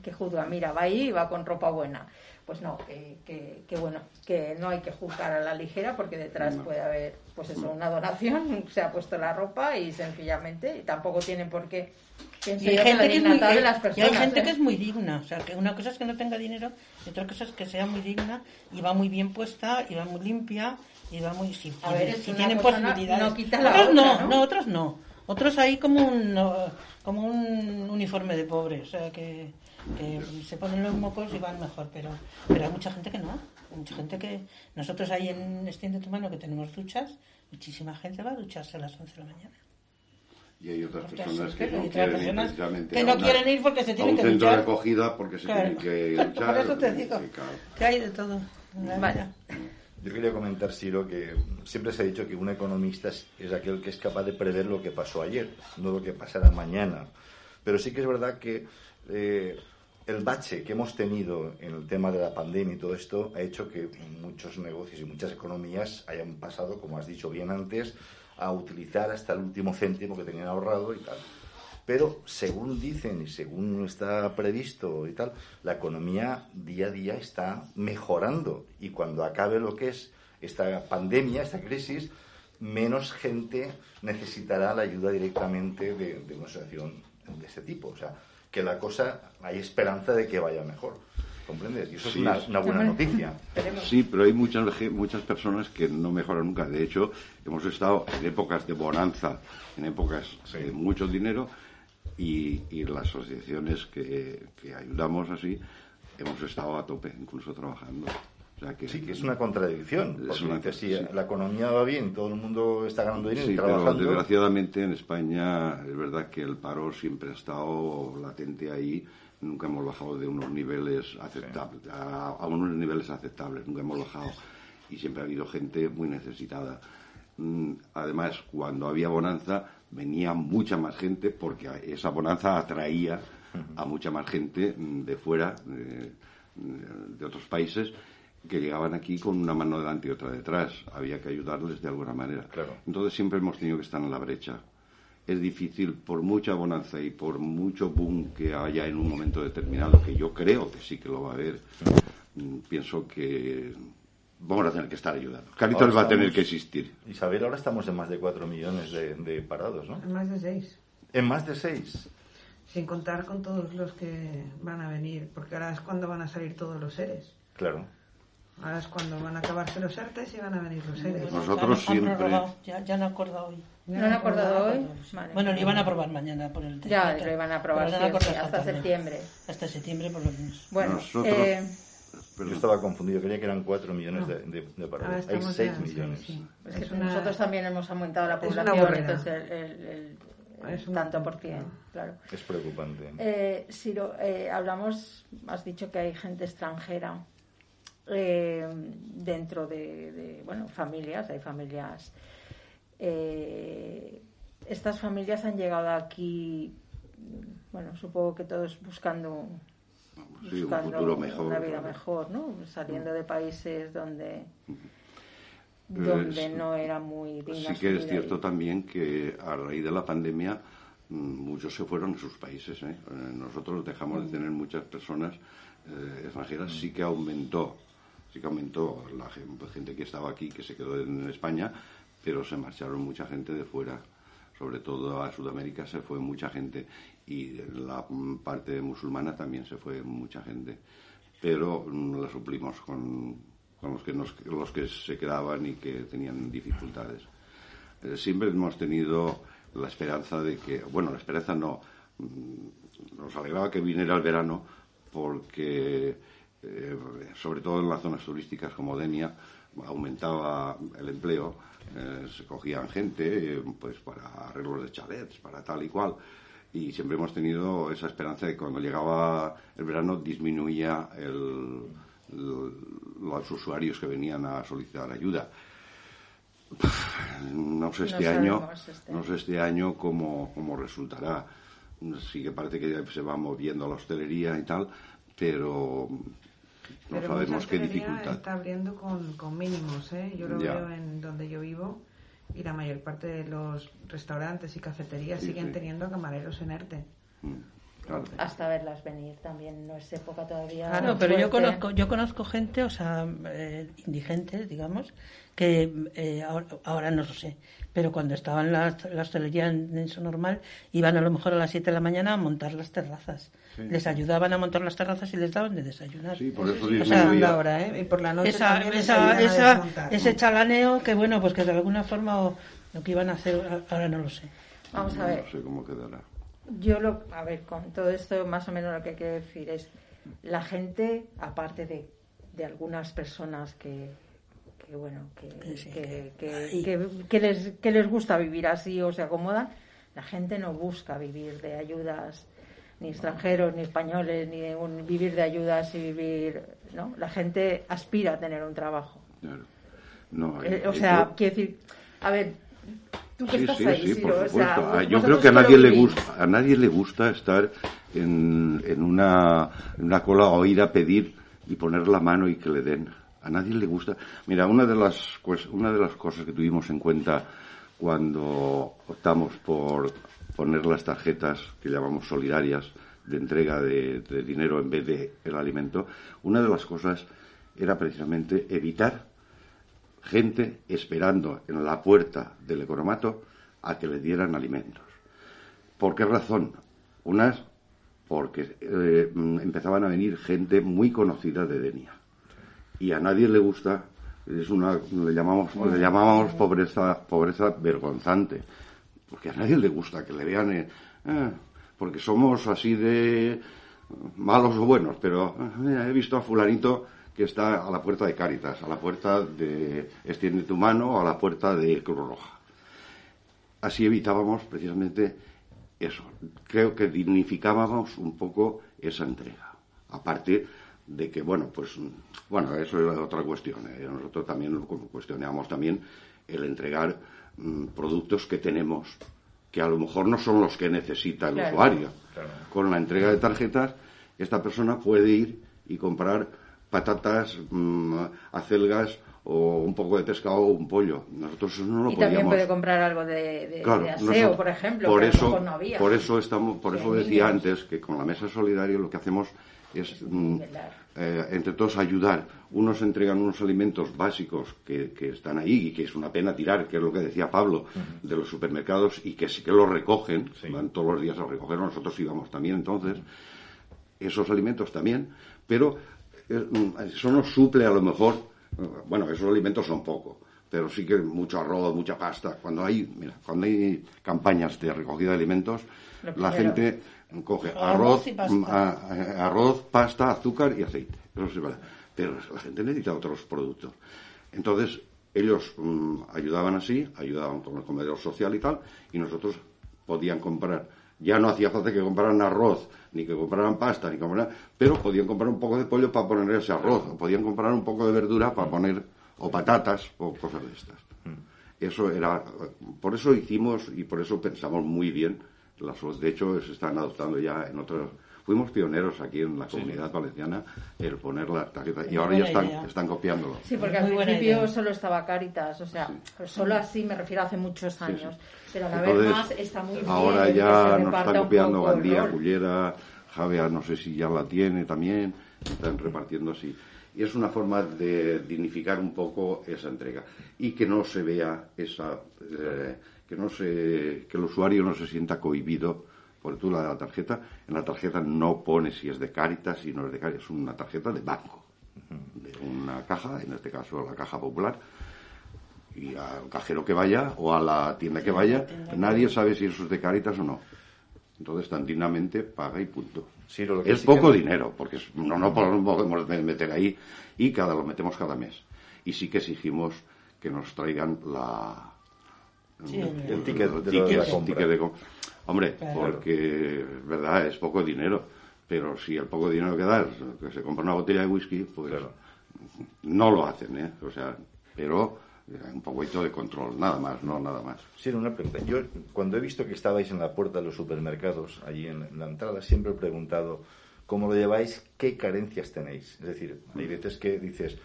que juzga, mira, va ahí y va con ropa buena. Pues no, que, que, bueno, que no hay que juzgar a la ligera porque detrás puede haber, pues eso, una donación, se ha puesto la ropa y sencillamente, y tampoco tienen por qué y hay gente, que es, muy, hay gente ¿eh? que es muy digna. O sea, que una cosa es que no tenga dinero y otra cosa es que sea muy digna y va muy bien puesta y va muy limpia y va muy. Si, a ver, si tienen posibilidades. No quita la otros no, no, otros no. Otros ahí como un, como un uniforme de pobre. O sea, que, que se ponen los mocos y van mejor. Pero, pero hay mucha gente que no. mucha gente que. Nosotros ahí en Extiende tu mano que tenemos duchas, muchísima gente va a ducharse a las 11 de la mañana y hay otras personas que, no quieren ir precisamente que no quieren ir porque se tienen a un que centro de acogida porque se tienen que luchar. Por eso te digo que, hay de todo. Vaya. Yo quería comentar, Siro, que siempre se ha dicho que un economista es, aquel que es capaz de prever lo que pasó ayer, no lo que pasará mañana. Pero sí que es verdad que eh, el bache que hemos tenido en el tema de la pandemia y todo esto ha hecho que muchos negocios y muchas economías hayan pasado, como has dicho bien antes, a utilizar hasta el último céntimo que tenían ahorrado y tal. Pero según dicen y según está previsto y tal, la economía día a día está mejorando y cuando acabe lo que es esta pandemia, esta crisis, menos gente necesitará la ayuda directamente de, de una asociación de este tipo. O sea, que la cosa, hay esperanza de que vaya mejor. ¿Comprendes? Y eso es una, buena noticia. Sí, pero hay muchas, muchas personas que no mejoran nunca. De hecho, hemos estado en épocas de bonanza, en épocas de mucho dinero, y, las asociaciones que, ayudamos así, hemos estado a tope, incluso trabajando. sí, que es una contradicción. la economía va bien, todo el mundo está ganando dinero y trabajando. Pero desgraciadamente en España es verdad que el paro siempre ha estado latente ahí nunca hemos bajado de unos niveles aceptables, a, unos niveles aceptables, nunca hemos bajado y siempre ha habido gente muy necesitada. Mm, además, cuando había bonanza, venía mucha más gente porque esa bonanza atraía a mucha más gente mm, de fuera, de, otros países, que llegaban aquí con una mano delante y otra detrás. Había que ayudarles de alguna manera. Entonces siempre hemos tenido que estar en la brecha es difícil, por mucha bonanza y por mucho boom que haya en un momento determinado, que yo creo que sí que lo va a haber, mm, pienso que vamos a tener que estar ayudando. Caritas va a tener que existir. Isabel, ahora estamos en más de 4 millones de, parados, ¿no? En más de 6. En más de 6. Sin contar con todos los que van a venir, porque ahora es cuando van a salir todos los seres. Claro. Ahora es cuando van a acabarse los artes y van a venir los seres. Nosotros siempre. Ya, ya han acordado hoy. ¿No han acordado hoy? Bueno, lo iban a aprobar mañana por el Ya, lo iban a aprobar hasta septiembre. Hasta septiembre por lo menos. Bueno, Nosotros... eh... Pero yo estaba confundido, creía que eran 4 millones de, de, parados. Hay 6 millones. Es que nosotros también hemos aumentado la población, entonces el, es un tanto por cien, claro. Es preocupante. Eh, Siro, eh, hablamos, has dicho que hay gente extranjera eh, dentro de, de, bueno, familias, hay familias eh, estas familias han llegado aquí, bueno, supongo que todos buscando buscando una vida mejor, ¿no? Saliendo de países donde donde no era muy Sí que es cierto también que a raíz de la pandemia mm, muchos se fueron a sus países. ¿eh? Eh, Nosotros dejamos de mm. tener muchas personas eh, extranjeras, sí que aumentó, sí que aumentó la gente que estaba aquí, que se quedó en España, pero se marcharon mucha gente de fuera. Sobre todo a Sudamérica se fue mucha gente y la parte musulmana también se fue mucha gente. Pero la suplimos con con los que, los que se quedaban y que tenían dificultades. Eh, siempre hemos tenido la esperanza de que, bueno, la esperanza no, mm, nos alegraba que viniera el verano porque, eh, sobre todo en las zonas turísticas como Denia, aumentaba el empleo, eh, se cogían gente pues para arreglos de chalets, para tal y cual y siempre hemos tenido esa esperanza de que cuando llegaba el verano disminuía el, los usuarios que venían a solicitar ayuda. No sé este año, este. no sé este año cómo, cómo resultará. Sí que parece que se va moviendo la hostelería y tal, pero no sabemos qué dificultad. Está abriendo con, con mínimos, ¿eh? Yo lo veo en donde yo vivo y la mayor parte de los restaurantes y cafeterías siguen teniendo camareros en ERTE. Mm. Hasta verlas venir también, no es época todavía. Claro, pero yo conozco, yo conozco gente, o sea, eh, indigentes, digamos, que eh, ahora, no lo sé, pero cuando estaban las, la hostelería en, su normal, iban a lo mejor a las 7 de la mañana a montar las terrazas. Les ayudaban a montar las terrazas y les daban de desayunar. Sí, por eso o sea, ahora, ¿eh? Y por la noche esa, esa, ese chalaneo que, bueno, pues que de alguna forma lo que iban a hacer, ahora no lo sé. Vamos a ver. No sé cómo quedará. Yo lo, a ver, con todo esto más o menos lo que quiero decir es, la gente, aparte de, de algunas personas que, que bueno, que, que, que, les, que les gusta vivir así o se acomodan, la gente no busca vivir de ayudas ni extranjeros, ni españoles, ni vivir de ayudas y vivir, ¿no? La gente aspira a tener un trabajo. No, eh, o sea, quiero decir, a ver, sí, sí, sí, por supuesto. yo creo que a nadie le gusta, a nadie le gusta estar en, en, una, en una cola o ir a pedir y poner la mano y que le den. A nadie le gusta. Mira, una de las una de las cosas que tuvimos en cuenta cuando optamos por poner las tarjetas que llamamos solidarias de entrega de, dinero en vez de el alimento, una de las cosas era precisamente evitar gente esperando en la puerta del economato a que le dieran alimentos. ¿Por qué razón? Unas, porque eh, empezaban a venir gente muy conocida de Denia. Y a nadie le gusta, es una, le llamamos, le llamábamos pobreza, pobreza vergonzante, porque a nadie le gusta que le vean, eh, eh, porque somos así de malos o buenos, pero he visto a fulanito que está a la puerta de Cáritas, a la puerta de Extiende tu mano a la puerta de Cruz Roja. Así evitábamos precisamente eso. Creo que dignificábamos un poco esa entrega. Aparte de que, bueno, pues, bueno, eso es otra cuestión. ¿eh? Nosotros también cuestionamos también el entregar mm, productos que tenemos que a lo mejor no son los que necesita el usuario. Con la entrega de tarjetas, esta persona puede ir y comprar patatas, mmm, acelgas o un poco de pescado o un pollo. Nosotros no lo y también puede comprar algo de, aseo, por ejemplo. Por eso, por eso estamos, por eso decía antes que con la mesa solidaria lo que hacemos es mm, eh, entre todos ayudar. Unos entregan unos alimentos básicos que, que, están ahí y que es una pena tirar, que es lo que decía Pablo, de los supermercados y que sí que los recogen, van todos los días a recoger, nosotros íbamos también entonces, esos alimentos también, pero Mm, eso nos suple a lo mejor, bueno, esos alimentos son poco, pero sí que mucho arroz, mucha pasta. Cuando hay, mira, cuando hay campañas de recogida de alimentos, la gente coge arroz, mm, arroz, pasta, azúcar y aceite. pero la gente necesita otros productos. Entonces, ellos mm, ayudaban así, ayudaban con el comedor social y tal, y nosotros podían comprar ya no hacía falta que compraran arroz, ni que compraran pasta, ni compraran, pero podían comprar un poco de pollo para poner ese arroz, o podían comprar un poco de verdura para poner, o patatas, o cosas de estas. Mm. Eso era, por eso hicimos y por eso pensamos muy bien las De hecho, se están adoptando ya en otros, fuimos pioneros aquí en la comunidad valenciana el poner la tarjeta y ahora ya están, idea. están copiándolo. Sí, porque al principio idea. solo estaba Caritas, o sea, solo así me refiero a hace muchos años. sí. Pero a la vez Entonces, más está muy bien. ahora ya nos un copiando Gandía. Cullera, Javea, no sé si ya la tiene también, están repartiendo así. Y es una forma de dignificar un poco esa entrega y que no se vea esa, eh, que no se, que el usuario no se sienta cohibido porque tú la tarjeta, en la tarjeta no pone si es de Caritas, si no es de Caritas, es una tarjeta de banco, de una caja, en este caso la caja popular, y al cajero que vaya o a la tienda que vaya, nadie sabe si eso es de Caritas o no. Entonces, tan dignamente paga y punto. Sí, lo que es sí poco que- dinero, porque no, no podemos meter ahí y cada lo metemos cada mes. Y sí que exigimos que nos traigan la Sí, el- El ticket de ticket, la compra. ticket de Hombre, Claro. porque es verdad, es poco dinero, pero si el poco dinero que da es que se compra una botella de whisky, pues Claro. no lo hacen, ¿eh? O sea, pero eh, un poquito de control, nada más, no nada más. Sí, una pregunta. Yo, cuando he visto que estabais en la puerta de los supermercados, allí en, en la entrada, siempre he preguntado cómo lo lleváis, qué carencias tenéis. Es decir, hay veces que dices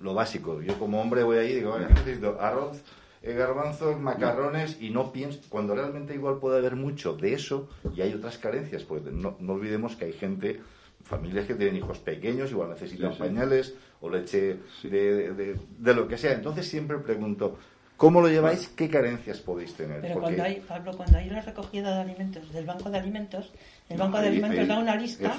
lo básico. Yo como hombre voy ahí y digo, "Vale, ¿qué necesito? Arroz, garbanzos, macarrones, y no pienso, cuando realmente igual puede haber mucho de eso y hay otras carencias, porque no, no olvidemos que hay gente, familias que tienen hijos pequeños, igual necesitan Sí, sí. pañales o leche de, de- de lo que sea. Entonces siempre pregunto, ¿cómo lo lleváis? ¿Qué carencias podéis tener? Pero Porque- cuando hay, Pablo, cuando hay una recogida de alimentos del Banco de Alimentos, el No, Banco de Alimentos ahí- da una lista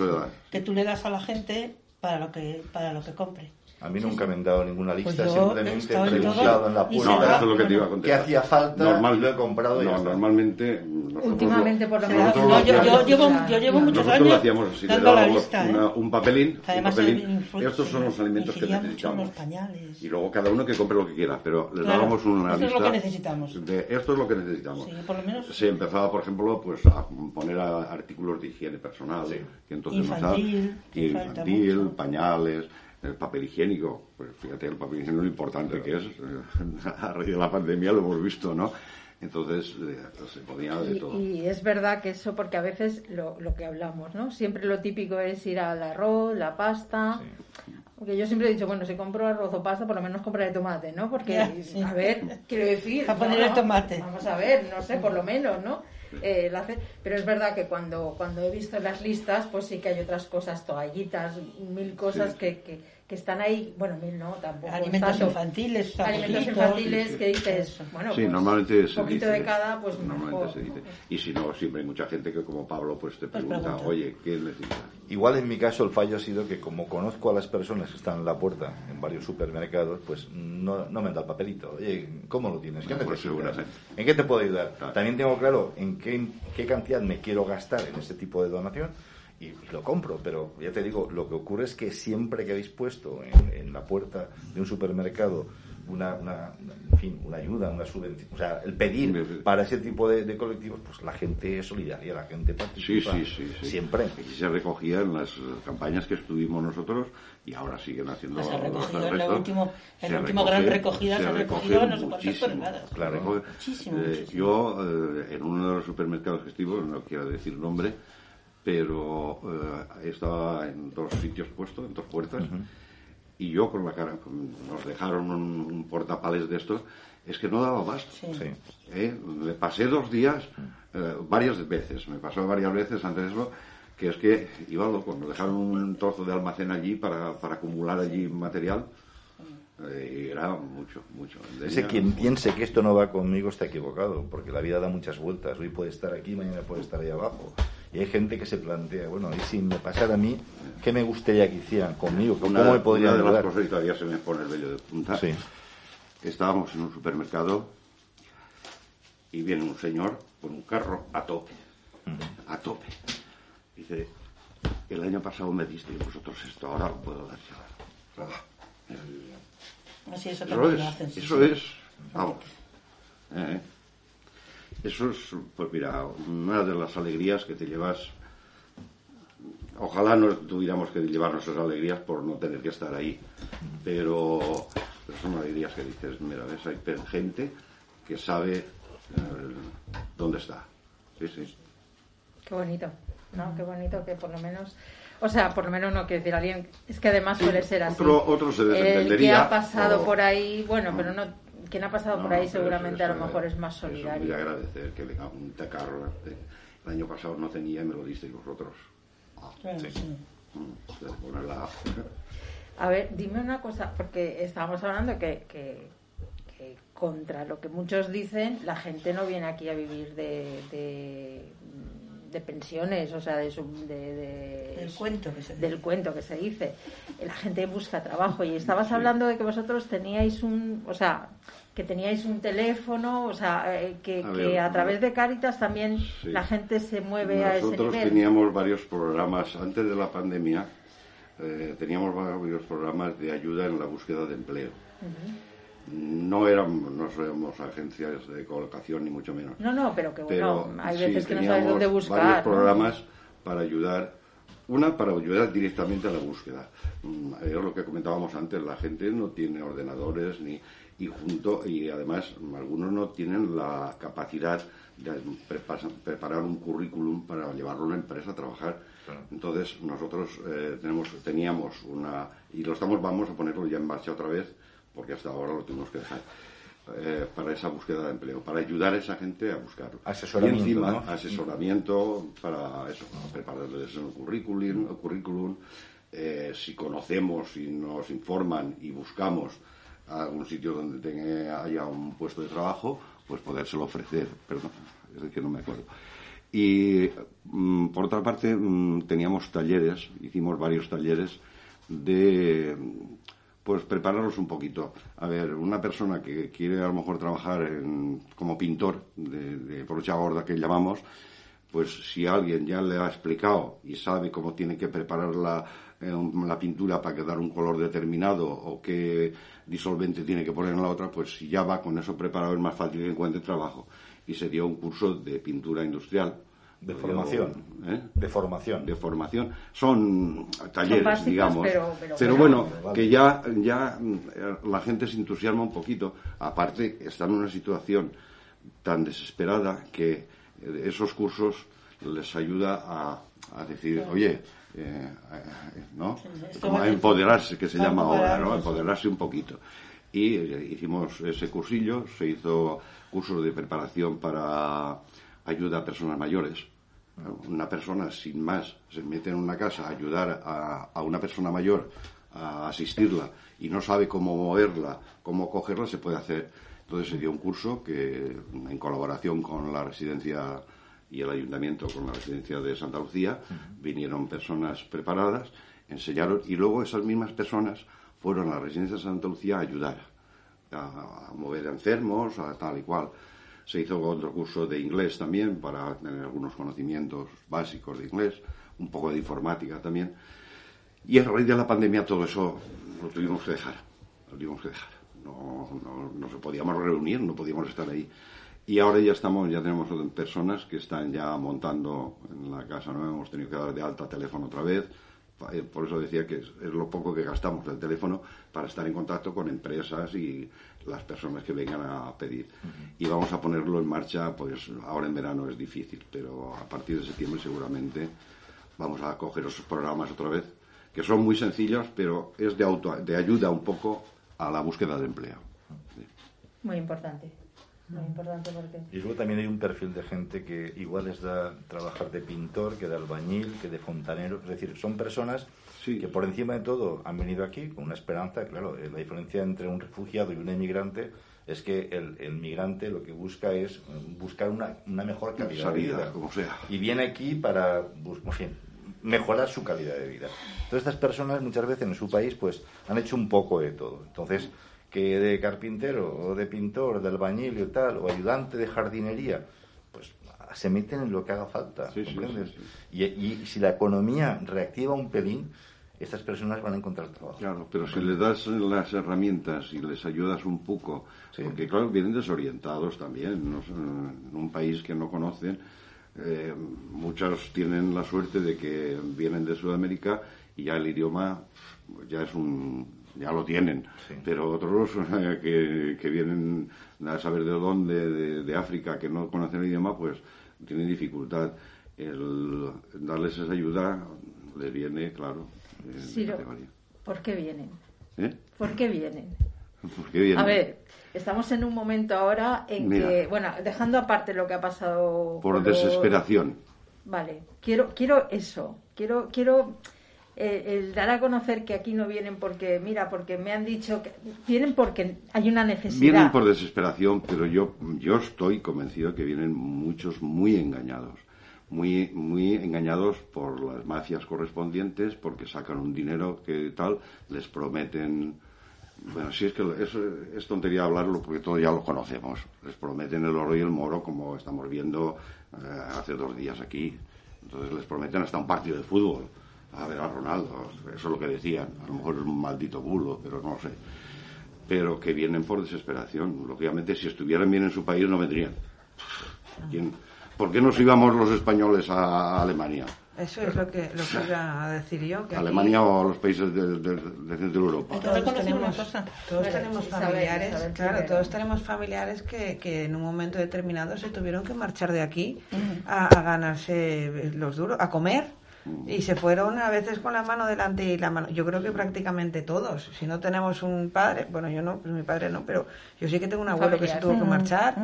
que tú le das a la gente para lo que para lo que compre. A mí nunca me han dado ninguna Pues lista, he simplemente he preguntado en la puerta No, da- eso es lo que te iba a qué contestar. hacía falta y lo he comprado y no, normalmente Últimamente, por lo menos, da- nosotros no, yo, yo llevo, yo llevo muchos nosotros años lo hacíamos así, le dando la dábamos lista, ¿eh? una- un papelín, un papelín. estos son los alimentos que necesitamos. los pañales. Y luego cada uno que compre lo que quiera, pero les Claro, dábamos una esto es lo lista que necesitamos. de esto es lo que necesitamos. Sí, por lo menos- Se empezaba, por ejemplo, pues a poner a- artículos de higiene personal, que entonces nos Infantil, y falta infantil, mucho. pañales, el papel higiénico, pues fíjate el papel higiénico lo importante que es, a raíz de la pandemia lo hemos visto, ¿no? Entonces eh, se podía de Y, todo. y es verdad que eso, porque a veces lo, lo que hablamos, ¿no? Siempre lo típico es ir al arroz, la pasta. Porque yo siempre he dicho, bueno, si compro arroz o pasta, por lo menos compraré tomate, ¿no? Porque, Ya, sí. a ver, quiero decir. A poner no, el tomate. Vamos a ver, no sé, por lo menos, ¿no? Eh, la hace- Pero es verdad que cuando, cuando he visto las listas, pues sí que hay otras cosas, toallitas, mil cosas Sí. que, que, que están ahí. Bueno, mil no, tampoco. Alimentos tanto. infantiles, Alimentos infantiles que dices, bueno, sí, pues, normalmente un se poquito dice, de cada, pues normalmente mejor. se dice. Y si no, siempre hay mucha gente que como Pablo pues te pregunta, pregunta. oye, ¿qué necesitas? Igual en mi caso el fallo ha sido que como conozco a las personas que están en la puerta en varios supermercados, pues no, no me han dado el papelito. Oye, ¿cómo lo tienes? ¿Qué No, pues necesitas? ¿En qué te puedo ayudar? También tengo claro en qué, qué cantidad me quiero gastar en este tipo de donación y, y lo compro, pero ya te digo, lo que ocurre es que siempre que habéis puesto en, en la puerta de un supermercado una, una, en fin, una ayuda, una subvención, o sea, el pedir para ese tipo de, de colectivos, pues la gente es solidaria, la gente participa. sí, sí, sí. Siempre. Y se recogía en las campañas que estuvimos nosotros y ahora siguen haciendo Se ha los recogido en la último- en Se la última gran recogida se ha recoge recogido no muchísimo, se. Muchísimo, Eh, muchísimo. Yo, eh, en uno de los supermercados que estuve, no quiero decir nombre, pero eh, estaba en dos sitios puesto, en dos puertas, y yo con la cara, con- nos dejaron un, un portapales de estos, es que no daba más. ¿eh? Me pasé dos días, eh, varias veces, me pasó varias veces antes de eso, que es que iba loco, nos dejaron un trozo de almacén allí para, para acumular allí material, eh, era mucho, mucho. Ese quien piense que esto no va conmigo está equivocado, porque la vida da muchas vueltas. Hoy puede estar aquí, mañana puede estar ahí abajo. Y hay gente que se plantea, bueno, y si me pasara a mí, ¿qué me gustaría que hicieran conmigo? ¿Cómo Una, me podrían una de las cosas, y todavía se me pone el vello de punta, Sí. que estábamos en un supermercado y viene un señor con un carro a tope, a tope. Dice, el año pasado me diste vosotros esto, ahora lo puedo dar yo. Así eso es, lo hacen. sí, eso sí. es, vamos. Eh, Eso es, pues mira, una de las alegrías que te llevas. Ojalá no tuviéramos que llevarnos esas alegrías por no tener que estar ahí, pero, pero son alegrías que dices, mira, ves, hay gente que sabe eh, dónde está. Sí, sí. Qué bonito. ¿no? Qué bonito que por lo menos o sea, por lo menos no quiero decir alguien, es que además suele ser así. Otro, otro se desentendería. El que ha pasado por ahí, bueno, pero no, quien ha pasado por ahí seguramente a lo mejor es más solidario. Voy a agradecer que venga un tacarro. El año pasado no tenía y me lo disteis vosotros. Ah, sí. Mm, a ver, dime una cosa, porque estábamos hablando que, que, que, contra lo que muchos dicen, la gente no viene aquí a vivir de de pensiones, o sea, de, del cuento que se del cuento que se dice. La gente busca trabajo y estabas hablando de que vosotros teníais un, o sea, que teníais un teléfono, o sea, eh, que a, que a través de Caritas también la gente se mueve a ese nivel. Nosotros teníamos varios programas antes de la pandemia. Eh, teníamos varios programas de ayuda en la búsqueda de empleo no éramos, no somos agencias de colocación ni mucho menos. No, no, pero que bueno, hay veces que no sabes dónde buscar. Varios programas para ayudar, una para ayudar directamente a la búsqueda. Mm, es lo que comentábamos antes, la gente no tiene ordenadores ni y junto y además algunos no tienen la capacidad de preparar un currículum para llevarlo a una empresa a trabajar. Entonces nosotros eh, tenemos, teníamos una y lo estamos vamos a ponerlo ya en marcha otra vez porque hasta ahora lo tuvimos que dejar. Eh, para esa búsqueda de empleo, para ayudar a esa gente a buscarlo. Asesoramiento. Y encima, asesoramiento para eso, prepararles un currículum, currículum eh, si conocemos, si nos informan y buscamos algún sitio donde tenga, haya un puesto de trabajo, pues podérselo ofrecer. Perdón, es que no me acuerdo. Y mm, por otra parte, mm, teníamos talleres, hicimos varios talleres de pues prepararlos un poquito. A ver, una persona que quiere a lo mejor trabajar como pintor de, de brocha gorda que llamamos, pues si alguien ya le ha explicado y sabe cómo tiene que preparar la, eh, la pintura para quedar un color determinado o qué disolvente tiene que poner en la otra, pues si ya va con eso preparado es más fácil que encuentre trabajo. Y se dio un curso de pintura industrial de formación. ¿eh? De formación. De formación. Son talleres, digamos. Pero, bueno, que ya, ya mm, la gente se entusiasma un poquito. Aparte, está en una situación tan desesperada que eh, esos cursos les ayuda a, decir, oye, eh, ¿no? Como a empoderarse, que se llama ahora, ¿no? Empoderarse un poquito. Y hicimos ese cursillo, se hizo cursos de preparación para ayuda a personas mayores una persona sin más se mete en una casa a ayudar a, una persona mayor a asistirla y no sabe cómo moverla, cómo cogerla, se puede hacer. Entonces se dio un curso que, en colaboración con la residencia y el ayuntamiento, con la residencia de Santa Lucía, vinieron personas preparadas, enseñaron, y luego esas mismas personas fueron a la residencia de Santa Lucía a ayudar, a, a mover enfermos, a tal y cual. Se hizo otro curso de inglés también para tener algunos conocimientos básicos de inglés, un poco de informática también. Y a raíz de la pandemia todo eso lo tuvimos que dejar. Lo tuvimos que dejar. No, no, no se podíamos reunir, no podíamos estar ahí. Y ahora ya estamos, ya tenemos personas que están ya montando en la casa, ¿no? Hemos tenido que dar de alta teléfono otra vez. Eh, por eso decía que es, lo poco que gastamos del teléfono para estar en contacto con empresas y las personas que vengan a pedir. Y vamos a ponerlo en marcha, pues ahora en verano es difícil, pero a partir de septiembre seguramente vamos a coger esos programas otra vez, que son muy sencillos, pero es de, auto, de ayuda un poco a la búsqueda de empleo. Muy importante. Muy importante porque... Y luego también hay un perfil de gente que igual les da trabajar de pintor, que de albañil, que de fontanero. Es decir, son personas que por encima de todo han venido aquí con una esperanza. Claro, eh, la diferencia entre un refugiado y un emigrante es que el, migrante lo que busca es eh, buscar una, una mejor calidad de vida. Como sea. Y viene aquí para mejorar su calidad de vida. Entonces estas personas muchas veces en su país pues han hecho un poco de todo. Entonces que de carpintero o de pintor, de albañil y tal, o ayudante de jardinería, pues se meten en lo que haga falta, ¿comprendes? y, y, si la economía reactiva un pelín, estas personas van a encontrar trabajo. Claro, pero si les das las herramientas y les ayudas un poco, porque claro, vienen desorientados también, en un país que no conocen, eh, muchos tienen la suerte de que vienen de Sudamérica y ya el idioma ya es un ya lo tienen, pero otros que, que, vienen a saber de dónde, de, África, que no conocen el idioma, pues tienen dificultad. el darles esa ayuda le viene, claro. ¿por qué vienen? ¿Eh? ¿Por qué vienen? ¿Por qué vienen? A ver, estamos en un momento ahora en que, bueno, dejando aparte lo que ha pasado. Por, desesperación. Vale, quiero, quiero eso. Quiero, quiero eh, el dar a conocer que aquí no vienen porque, mira, porque me han dicho que vienen porque hay una necesidad. Vienen por desesperación, pero yo, yo estoy convencido que vienen muchos muy engañados muy, muy engañados por las mafias correspondientes porque sacan un dinero que tal, les prometen. Bueno, si es que es, es tontería hablarlo porque todos ya lo conocemos. Les prometen el oro y el moro, como estamos viendo eh, hace dos días aquí. Entonces les prometen hasta un partido de fútbol. A ver a Ronaldo, eso es lo que decían. A lo mejor es un maldito bulo, pero no lo sé. Pero que vienen por desesperación. Lógicamente, si estuvieran bien en su país, no vendrían. ¿Quién? ¿Por qué nos íbamos los españoles a Alemania? Eso es lo que, lo que iba a decir yo. Que Alemania o los países de, Centro Europa. Todos tenemos, todos tenemos familiares, claro, todos tenemos familiares que, que, en un momento determinado se tuvieron que marchar de aquí a, a ganarse los duros, a comer y se fueron a veces con la mano delante y la mano. Yo creo que prácticamente todos. Si no tenemos un padre, bueno, yo no, pues mi padre no, pero yo sí que tengo un abuelo que se tuvo que marchar.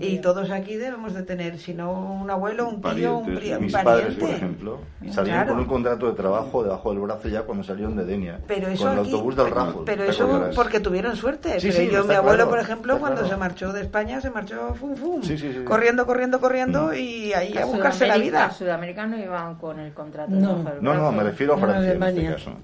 Y todos aquí debemos de tener, si no un abuelo, un tío, un, pariente. Mis padres, por ejemplo, salieron con un contrato de trabajo debajo del brazo ya cuando salieron de Denia. Pero eso con el autobús del Raffles. Pero eso porque tuvieron suerte. pero yo, mi abuelo, por ejemplo, cuando se marchó de España, se marchó fum, fum, corriendo, corriendo, corriendo mm. y ahí a, buscarse la vida. Los sudamericanos iban con el contrato. No, no, no, me refiero a Francia en este caso.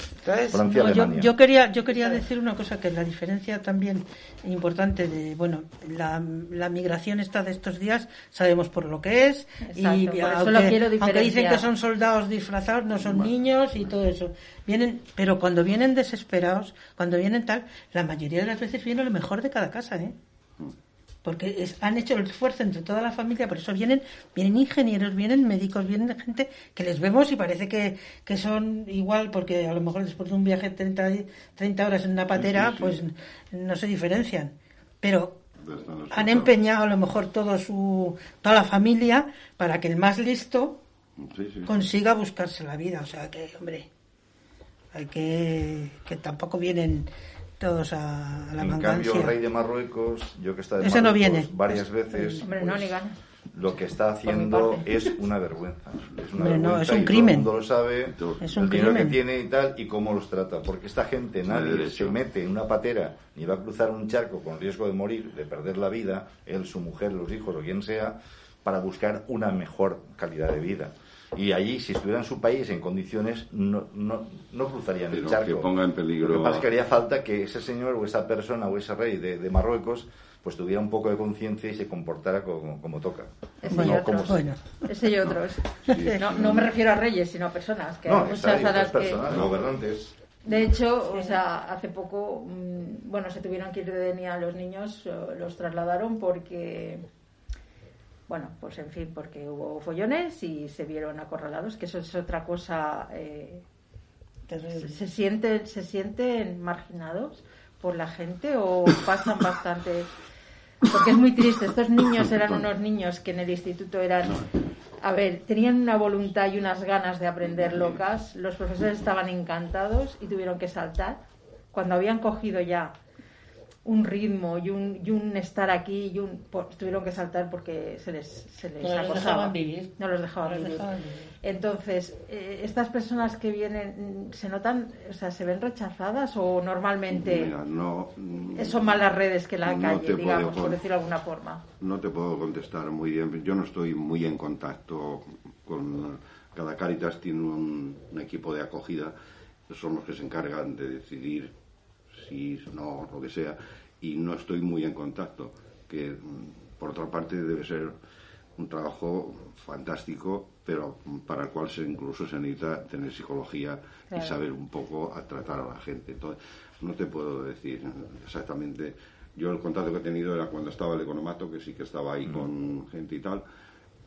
Francia, yo, yo, quería, yo quería decir una cosa, que la diferencia también importante de, bueno, la, la migración esta de estos días, sabemos por lo que es, y aunque, dicen que son soldados disfrazados, no son niños y todo eso. Vienen, pero cuando vienen desesperados, cuando vienen tal, la mayoría de las veces viene lo mejor de cada casa, ¿eh? Porque han hecho el esfuerzo entre toda la familia, por eso vienen, vienen ingenieros, vienen médicos, vienen gente que les vemos y parece que, son igual, porque a lo mejor después de un viaje de 30, horas en una patera, pues no se diferencian. Pero han empeñado a lo mejor todo su, toda la familia para que el más listo consiga buscarse la vida. O sea que, hombre, hay que, que tampoco vienen todos a, la En cambio, el rey de Marruecos, yo que he estado en Marruecos varias veces, pues, lo que está haciendo es una vergüenza. Es una vergüenza es un crimen. Todo el mundo lo sabe, es un el dinero que tiene y tal, y cómo los trata. Porque esta gente, nadie se mete en una patera ni va a cruzar un charco con riesgo de morir, de perder la vida, él, su mujer, los hijos o quien sea, para buscar una mejor calidad de vida y allí, si estuviera en su país en condiciones, no, no, no cruzarían el charco. Que ponga en peligro. Lo que pasa es que haría falta que ese señor o esa persona o ese rey de, de Marruecos pues tuviera un poco de conciencia y se comportara como, como toca. Ese y otros. Bueno. Ese y otros. No, no, me refiero a reyes, sino a personas. Que no, muchas a las personas, que... gobernantes. De hecho, o sea, hace poco, mm, bueno, se tuvieron que ir de Denia los niños, los trasladaron porque bueno, pues en fin, porque hubo follones y se vieron acorralados, que eso es otra cosa. Eh, se, sienten, ¿Se sienten marginados por la gente o pasan bastante? Porque es muy triste. Estos niños eran unos niños que en el instituto eran. A ver, tenían una voluntad y unas ganas de aprender locas. Los profesores estaban encantados y tuvieron que saltar. Cuando habían cogido ya un ritmo y un, y un estar aquí y un pues, tuvieron que saltar porque se les, se les no Los dejaban vivir. No los dejaban, vivir. Entonces, eh, estas personas que vienen, ¿se notan, o sea, se ven rechazadas o normalmente no, son más las redes que la calle, digamos, por decirlo de alguna forma? No te puedo contestar muy bien. Yo no estoy muy en contacto con... Cada Caritas tiene un, un equipo de acogida, son los que se encargan de decidir si no, lo que sea, y no estoy muy en contacto, que mm, por otra parte debe ser un trabajo fantástico, pero para el cual se, incluso se necesita tener psicología y saber un poco a tratar a la gente. Entonces, no te puedo decir exactamente. Yo el contacto que he tenido era cuando estaba el economato, que sí que estaba ahí con gente y tal,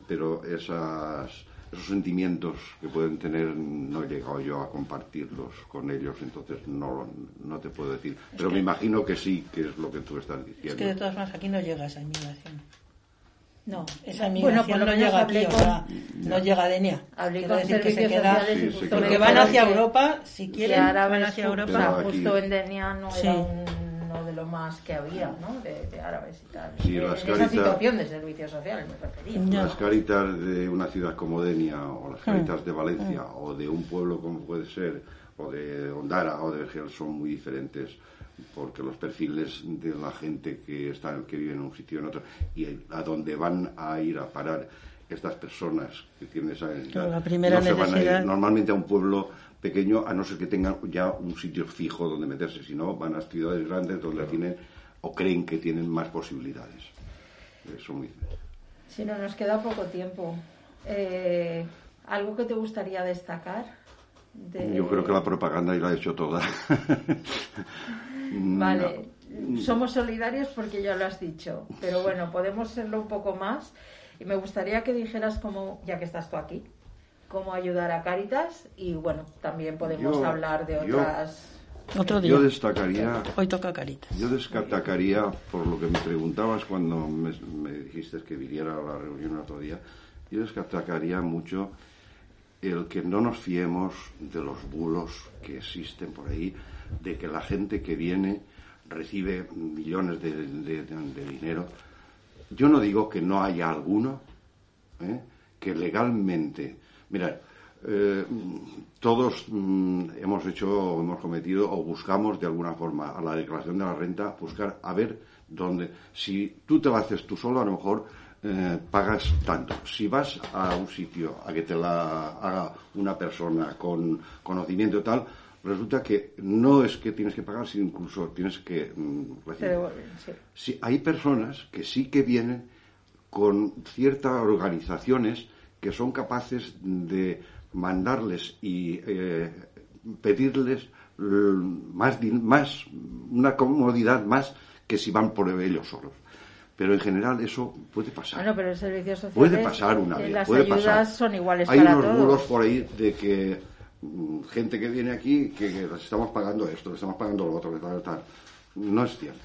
pero esas esos sentimientos que pueden tener no he llegado yo a compartirlos con ellos, entonces no, no te puedo decir. Pero me imagino que sí, que es lo que tú estás diciendo. Es que de todas maneras aquí no llega esa inmigración. No, esa migración no llega aquí, o sea, no llega a Denia. Hablé con decir que se queda, Sí, porque van hacia que- Europa, si quieren, árabes van hacia Europa. Justo aquí- en Denia no Sí. era uno de lo más que había, ¿no? De, de árabes y tal. Sí, en las esa Caritas- situación de servicios sociales me refería. Las caritas de una ciudad como Denia o las Hmm. caritas de Valencia o de un pueblo como puede ser o de Ondara o de Gel son muy diferentes porque los perfiles de la gente que está que vive en un sitio en otro y a dónde van a ir a parar estas personas que tienen esa Claro, la primera no se van a necesidad- ir normalmente a un pueblo pequeño a no ser que tengan ya un sitio fijo donde meterse si no van a ciudades grandes donde tienen o creen que tienen más posibilidades eso muy Si no, nos queda poco tiempo. Eh, ¿Algo que te gustaría destacar? de- Yo creo que la propaganda ya la ha hecho toda. Vale, somos solidarios porque ya lo has dicho, pero bueno, podemos serlo un poco más. Y me gustaría que dijeras cómo, ya que estás tú aquí, cómo ayudar a Caritas y bueno, también podemos Yo- hablar de yo- otras. Otro día. Yo destacaría, Hoy toca Caritas. yo destacaría por lo que me preguntabas cuando me, me dijiste que viniera a la reunión otro día, yo destacaría mucho el que no nos fiemos de los bulos que existen por ahí, de que la gente que viene recibe millones de, de- de- de dinero. Yo no digo que no haya alguno ¿eh? que legalmente, mira, eh, todos mm, hemos hecho, hemos cometido o buscamos de alguna forma a la declaración de la renta buscar a ver dónde, si tú te la haces tú solo, a lo mejor eh, pagas tanto. Si vas a un sitio a que te la haga una persona con conocimiento y tal, resulta que no es que tienes que pagar, sino incluso tienes que mm, recibir. sí. Sí, hay personas que sí que vienen con ciertas organizaciones que son capaces de mandarles y eh, pedirles l- más, más, una comodidad más que si van por ellos solos. Pero en general eso puede pasar. Bueno, pero el servicio social. Puede pasar una vez, Las puede ayudas pasar. son iguales Hay para unos todos. bulos por ahí de que mm, gente que viene aquí que, que les estamos pagando esto, les estamos pagando lo otro, tal, tal. No es cierto.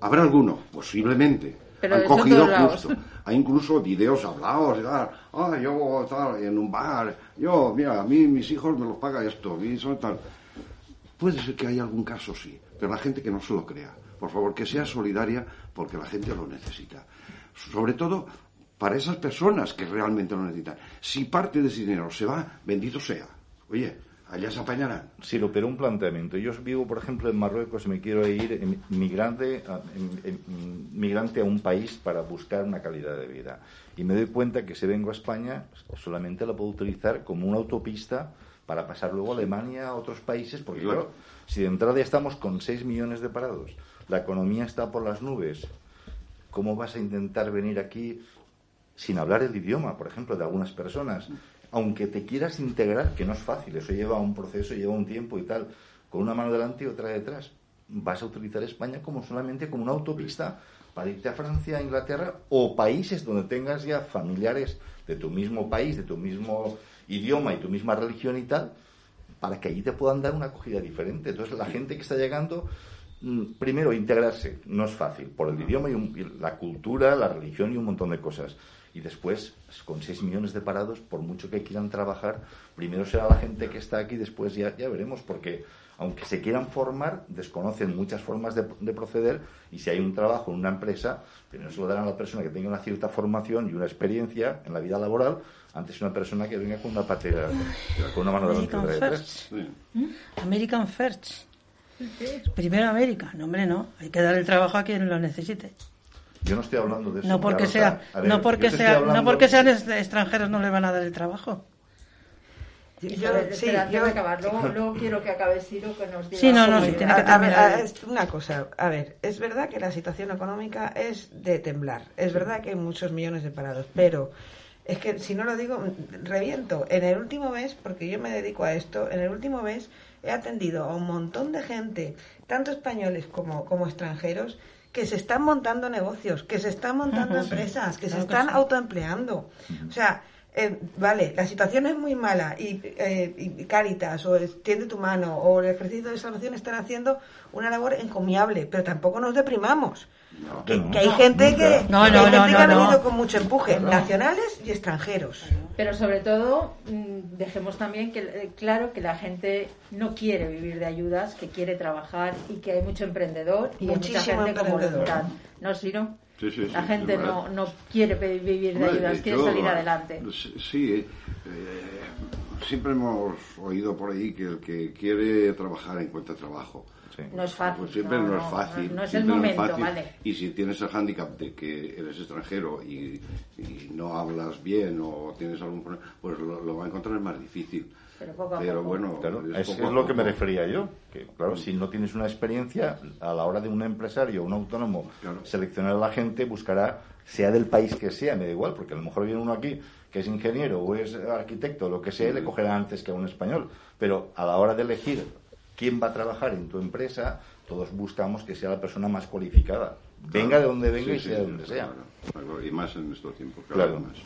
¿Habrá alguno? Posiblemente. Pero Han cogido justo. Hay incluso videos hablados y tal. Ah, yo tal, en un bar. Yo, mira, a mí mis hijos me los paga esto. Son tal. Puede ser que haya algún caso, sí. Pero la gente que no se lo crea. Por favor, que sea solidaria porque la gente lo necesita. Sobre todo para esas personas que realmente lo necesitan. Si parte de ese dinero se va, bendito sea. Oye, allá se apañarán. Sí, lo pero un planteamiento. Yo vivo, por ejemplo, en Marruecos y me quiero ir em- migrante a, em- em- migrante a un país para buscar una calidad de vida. Y me doy cuenta que si vengo a España, solamente la puedo utilizar como una autopista para pasar luego a Alemania, a otros países, porque Claro. claro, si de entrada ya estamos con 6 millones de parados, la economía está por las nubes, ¿cómo vas a intentar venir aquí sin hablar el idioma, por ejemplo, de algunas personas? Aunque te quieras integrar, que no es fácil, eso lleva un proceso, lleva un tiempo y tal, con una mano delante y otra detrás, vas a utilizar España como solamente como una autopista para irte a Francia, a Inglaterra o países donde tengas ya familiares de tu mismo país, de tu mismo idioma y tu misma religión y tal, para que allí te puedan dar una acogida diferente. Entonces, la gente que está llegando, mm, primero, integrarse no es fácil, por el idioma y, un- y la cultura, la religión y un montón de cosas. Y después, con 6 millones de parados, por mucho que quieran trabajar, primero será la gente que está aquí, después ya, ya veremos, porque aunque se quieran formar, desconocen muchas formas de, de proceder y si hay un trabajo en una empresa, primero se lo darán a la persona que tenga una cierta formación y una experiencia en la vida laboral antes una persona que venga con una patera, con una mano y American detrás. First. ¿Mm? American First. Primero América. No, hombre, no. Hay que dar el trabajo a quien lo necesite. Yo no estoy hablando de eso. No porque sea, A ver, no porque sea, no porque sean extranjeros no les van a dar el trabajo. Yo, sí, antes yo- de acabar, luego, luego quiero que acabe Ciro que nos diga. Sí, no, no, sí, tiene que A- a ver, terminar. a- es una cosa, a ver, es verdad que la situación económica es de temblar, es verdad que hay muchos millones de parados, pero es que si no lo digo, reviento. En el último mes, porque yo me dedico a esto, en el último mes he atendido a un montón de gente, tanto españoles como, como extranjeros, que se están montando negocios, que se están montando empresas, que se están autoempleando. O sea, eh, vale, la situación es muy mala y, eh, y Caritas o Tiende tu mano o el Ejército de Salvación están haciendo una labor encomiable, pero tampoco nos deprimamos. que, que hay gente que, No, que no, hay no, gente no, que ha no. venido con mucho empuje, nacionales y extranjeros. Pero sobre todo, mm, dejemos también que eh, claro que la gente no quiere vivir de ayudas, que quiere trabajar y que hay mucho emprendedor y hay mucha Muchísimo gente. ¿No, Ciro? Sí, sí, La sí, gente no, no quiere vivir de ayudas, de quiere salir adelante. Sí, sí, eh, siempre hemos oído por ahí que el que quiere trabajar encuentra trabajo. No es fácil. Pues siempre no, es fácil. No, no es el momento. Y si tienes el hándicap de que eres extranjero y, y no hablas bien o tienes algún problema, pues lo, lo va a encontrar más difícil. Pero poco a Pero poco. bueno, Claro, es es, poco es a lo que me refería yo. Que, claro, si no tienes una experiencia, a la hora de un empresario, un autónomo, seleccionar a la gente, buscará, sea del país que sea, me da igual, porque a lo mejor viene uno aquí que es ingeniero o es arquitecto, lo que sea, le cogerá antes que a un español. Pero a la hora de elegir quién va a trabajar en tu empresa, todos buscamos que sea la persona más cualificada. Venga de donde venga Sí, y sí, sea de sí, donde sea. claro. Y más en estos tiempos, Claro. más.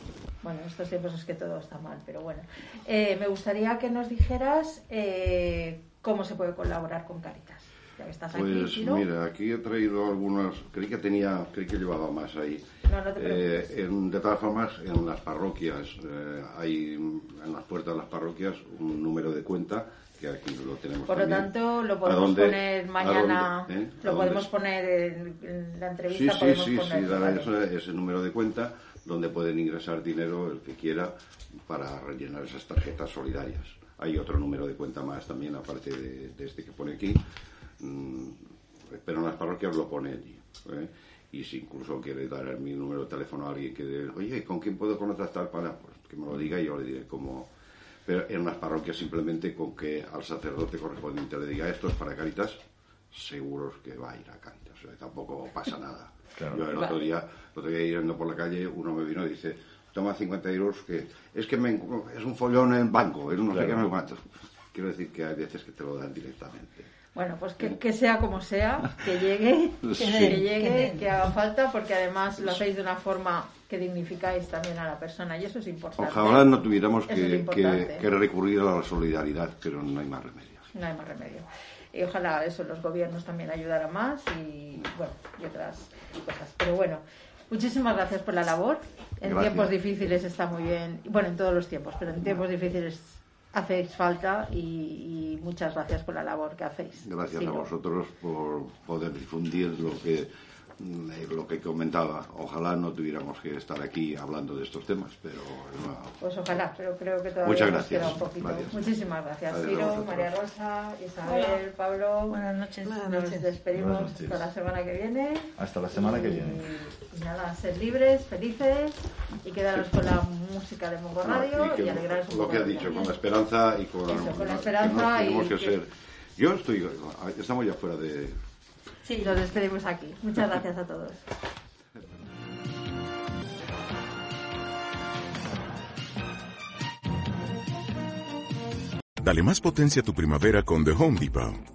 Bueno, en estos tiempos es que todo está mal, pero bueno. Eh, me gustaría que nos dijeras eh, cómo se puede colaborar con Caritas. Ya que estás aquí, Pues Ciro. mira, aquí he traído algunas, creí que tenía, creí que llevaba más ahí. No, no te preocupes. Eh, en- de todas formas, en las parroquias, eh, hay en las puertas de las parroquias un número de cuenta que aquí lo tenemos Por lo tanto, lo ¿A podemos dónde- poner mañana, dónde, eh? ¿A lo podemos poner en, la Sí, entrevista. sí, podemos sí, sí, ponerlo, dar ¿vale? ese, ese número de cuenta donde pueden ingresar dinero el que quiera para rellenar esas tarjetas solidarias. Hay otro número de cuenta más también, aparte de, de este que pone aquí, Mm, pero en las parroquias lo pone allí. ¿eh? Y si incluso quiere dar mi número de teléfono a alguien que diga, oye, ¿con quién puedo contactar para? Pues que me lo diga y yo le diré cómo. Pero en las parroquias simplemente con que al sacerdote correspondiente le diga esto es para Caritas, seguros que va a ir a Caritas. O sea, tampoco pasa nada. Claro. Yo el otro día, el otro día yendo por la calle, uno me vino y dice, toma 50 euros, que es que me, es un follón en el banco, es no sé Claro. qué, no sé cuánto. Quiero decir que hay veces que te lo dan directamente. Bueno, pues que, que sea como sea, que llegue, que, Sí. que llegue, que haga falta, porque además lo hacéis de una forma que dignificáis también a la persona y eso es importante. Ojalá no tuviéramos que, recurrir a la solidaridad, pero no hay más remedio. No hay más remedio. Y ojalá eso los gobiernos también ayudaran más y bueno, y otras cosas. Pero bueno, muchísimas gracias por la labor. En Gracias. tiempos difíciles está muy bien, bueno, en todos los tiempos, pero en tiempos difíciles hacéis falta y, y muchas gracias por la labor que hacéis. Gracias Sí, a vosotros por poder difundir lo que lo que comentaba. Ojalá no tuviéramos que estar aquí hablando de estos temas, pero no. Pues ojalá, pero creo que todavía Muchas nos gracias. queda un poquito. Gracias. Muchísimas gracias, Ciro. María Rosa, Isabel, Hola. Pablo. Buenas noches. Nos despedimos Buenas noches. hasta la semana que viene. Hasta la semana que viene. Y nada, ser libres, felices y quedaros con la música de Mongo Radio Y que y, alegraros un lo que ha dicho, con la esperanza y con, Eso, con la que esperanza no tenemos y que que- ser. Yo estoy, estamos ya fuera de. Sí, nos despedimos aquí. Muchas gracias a todos. Dale más potencia a tu primavera con The Home Depot.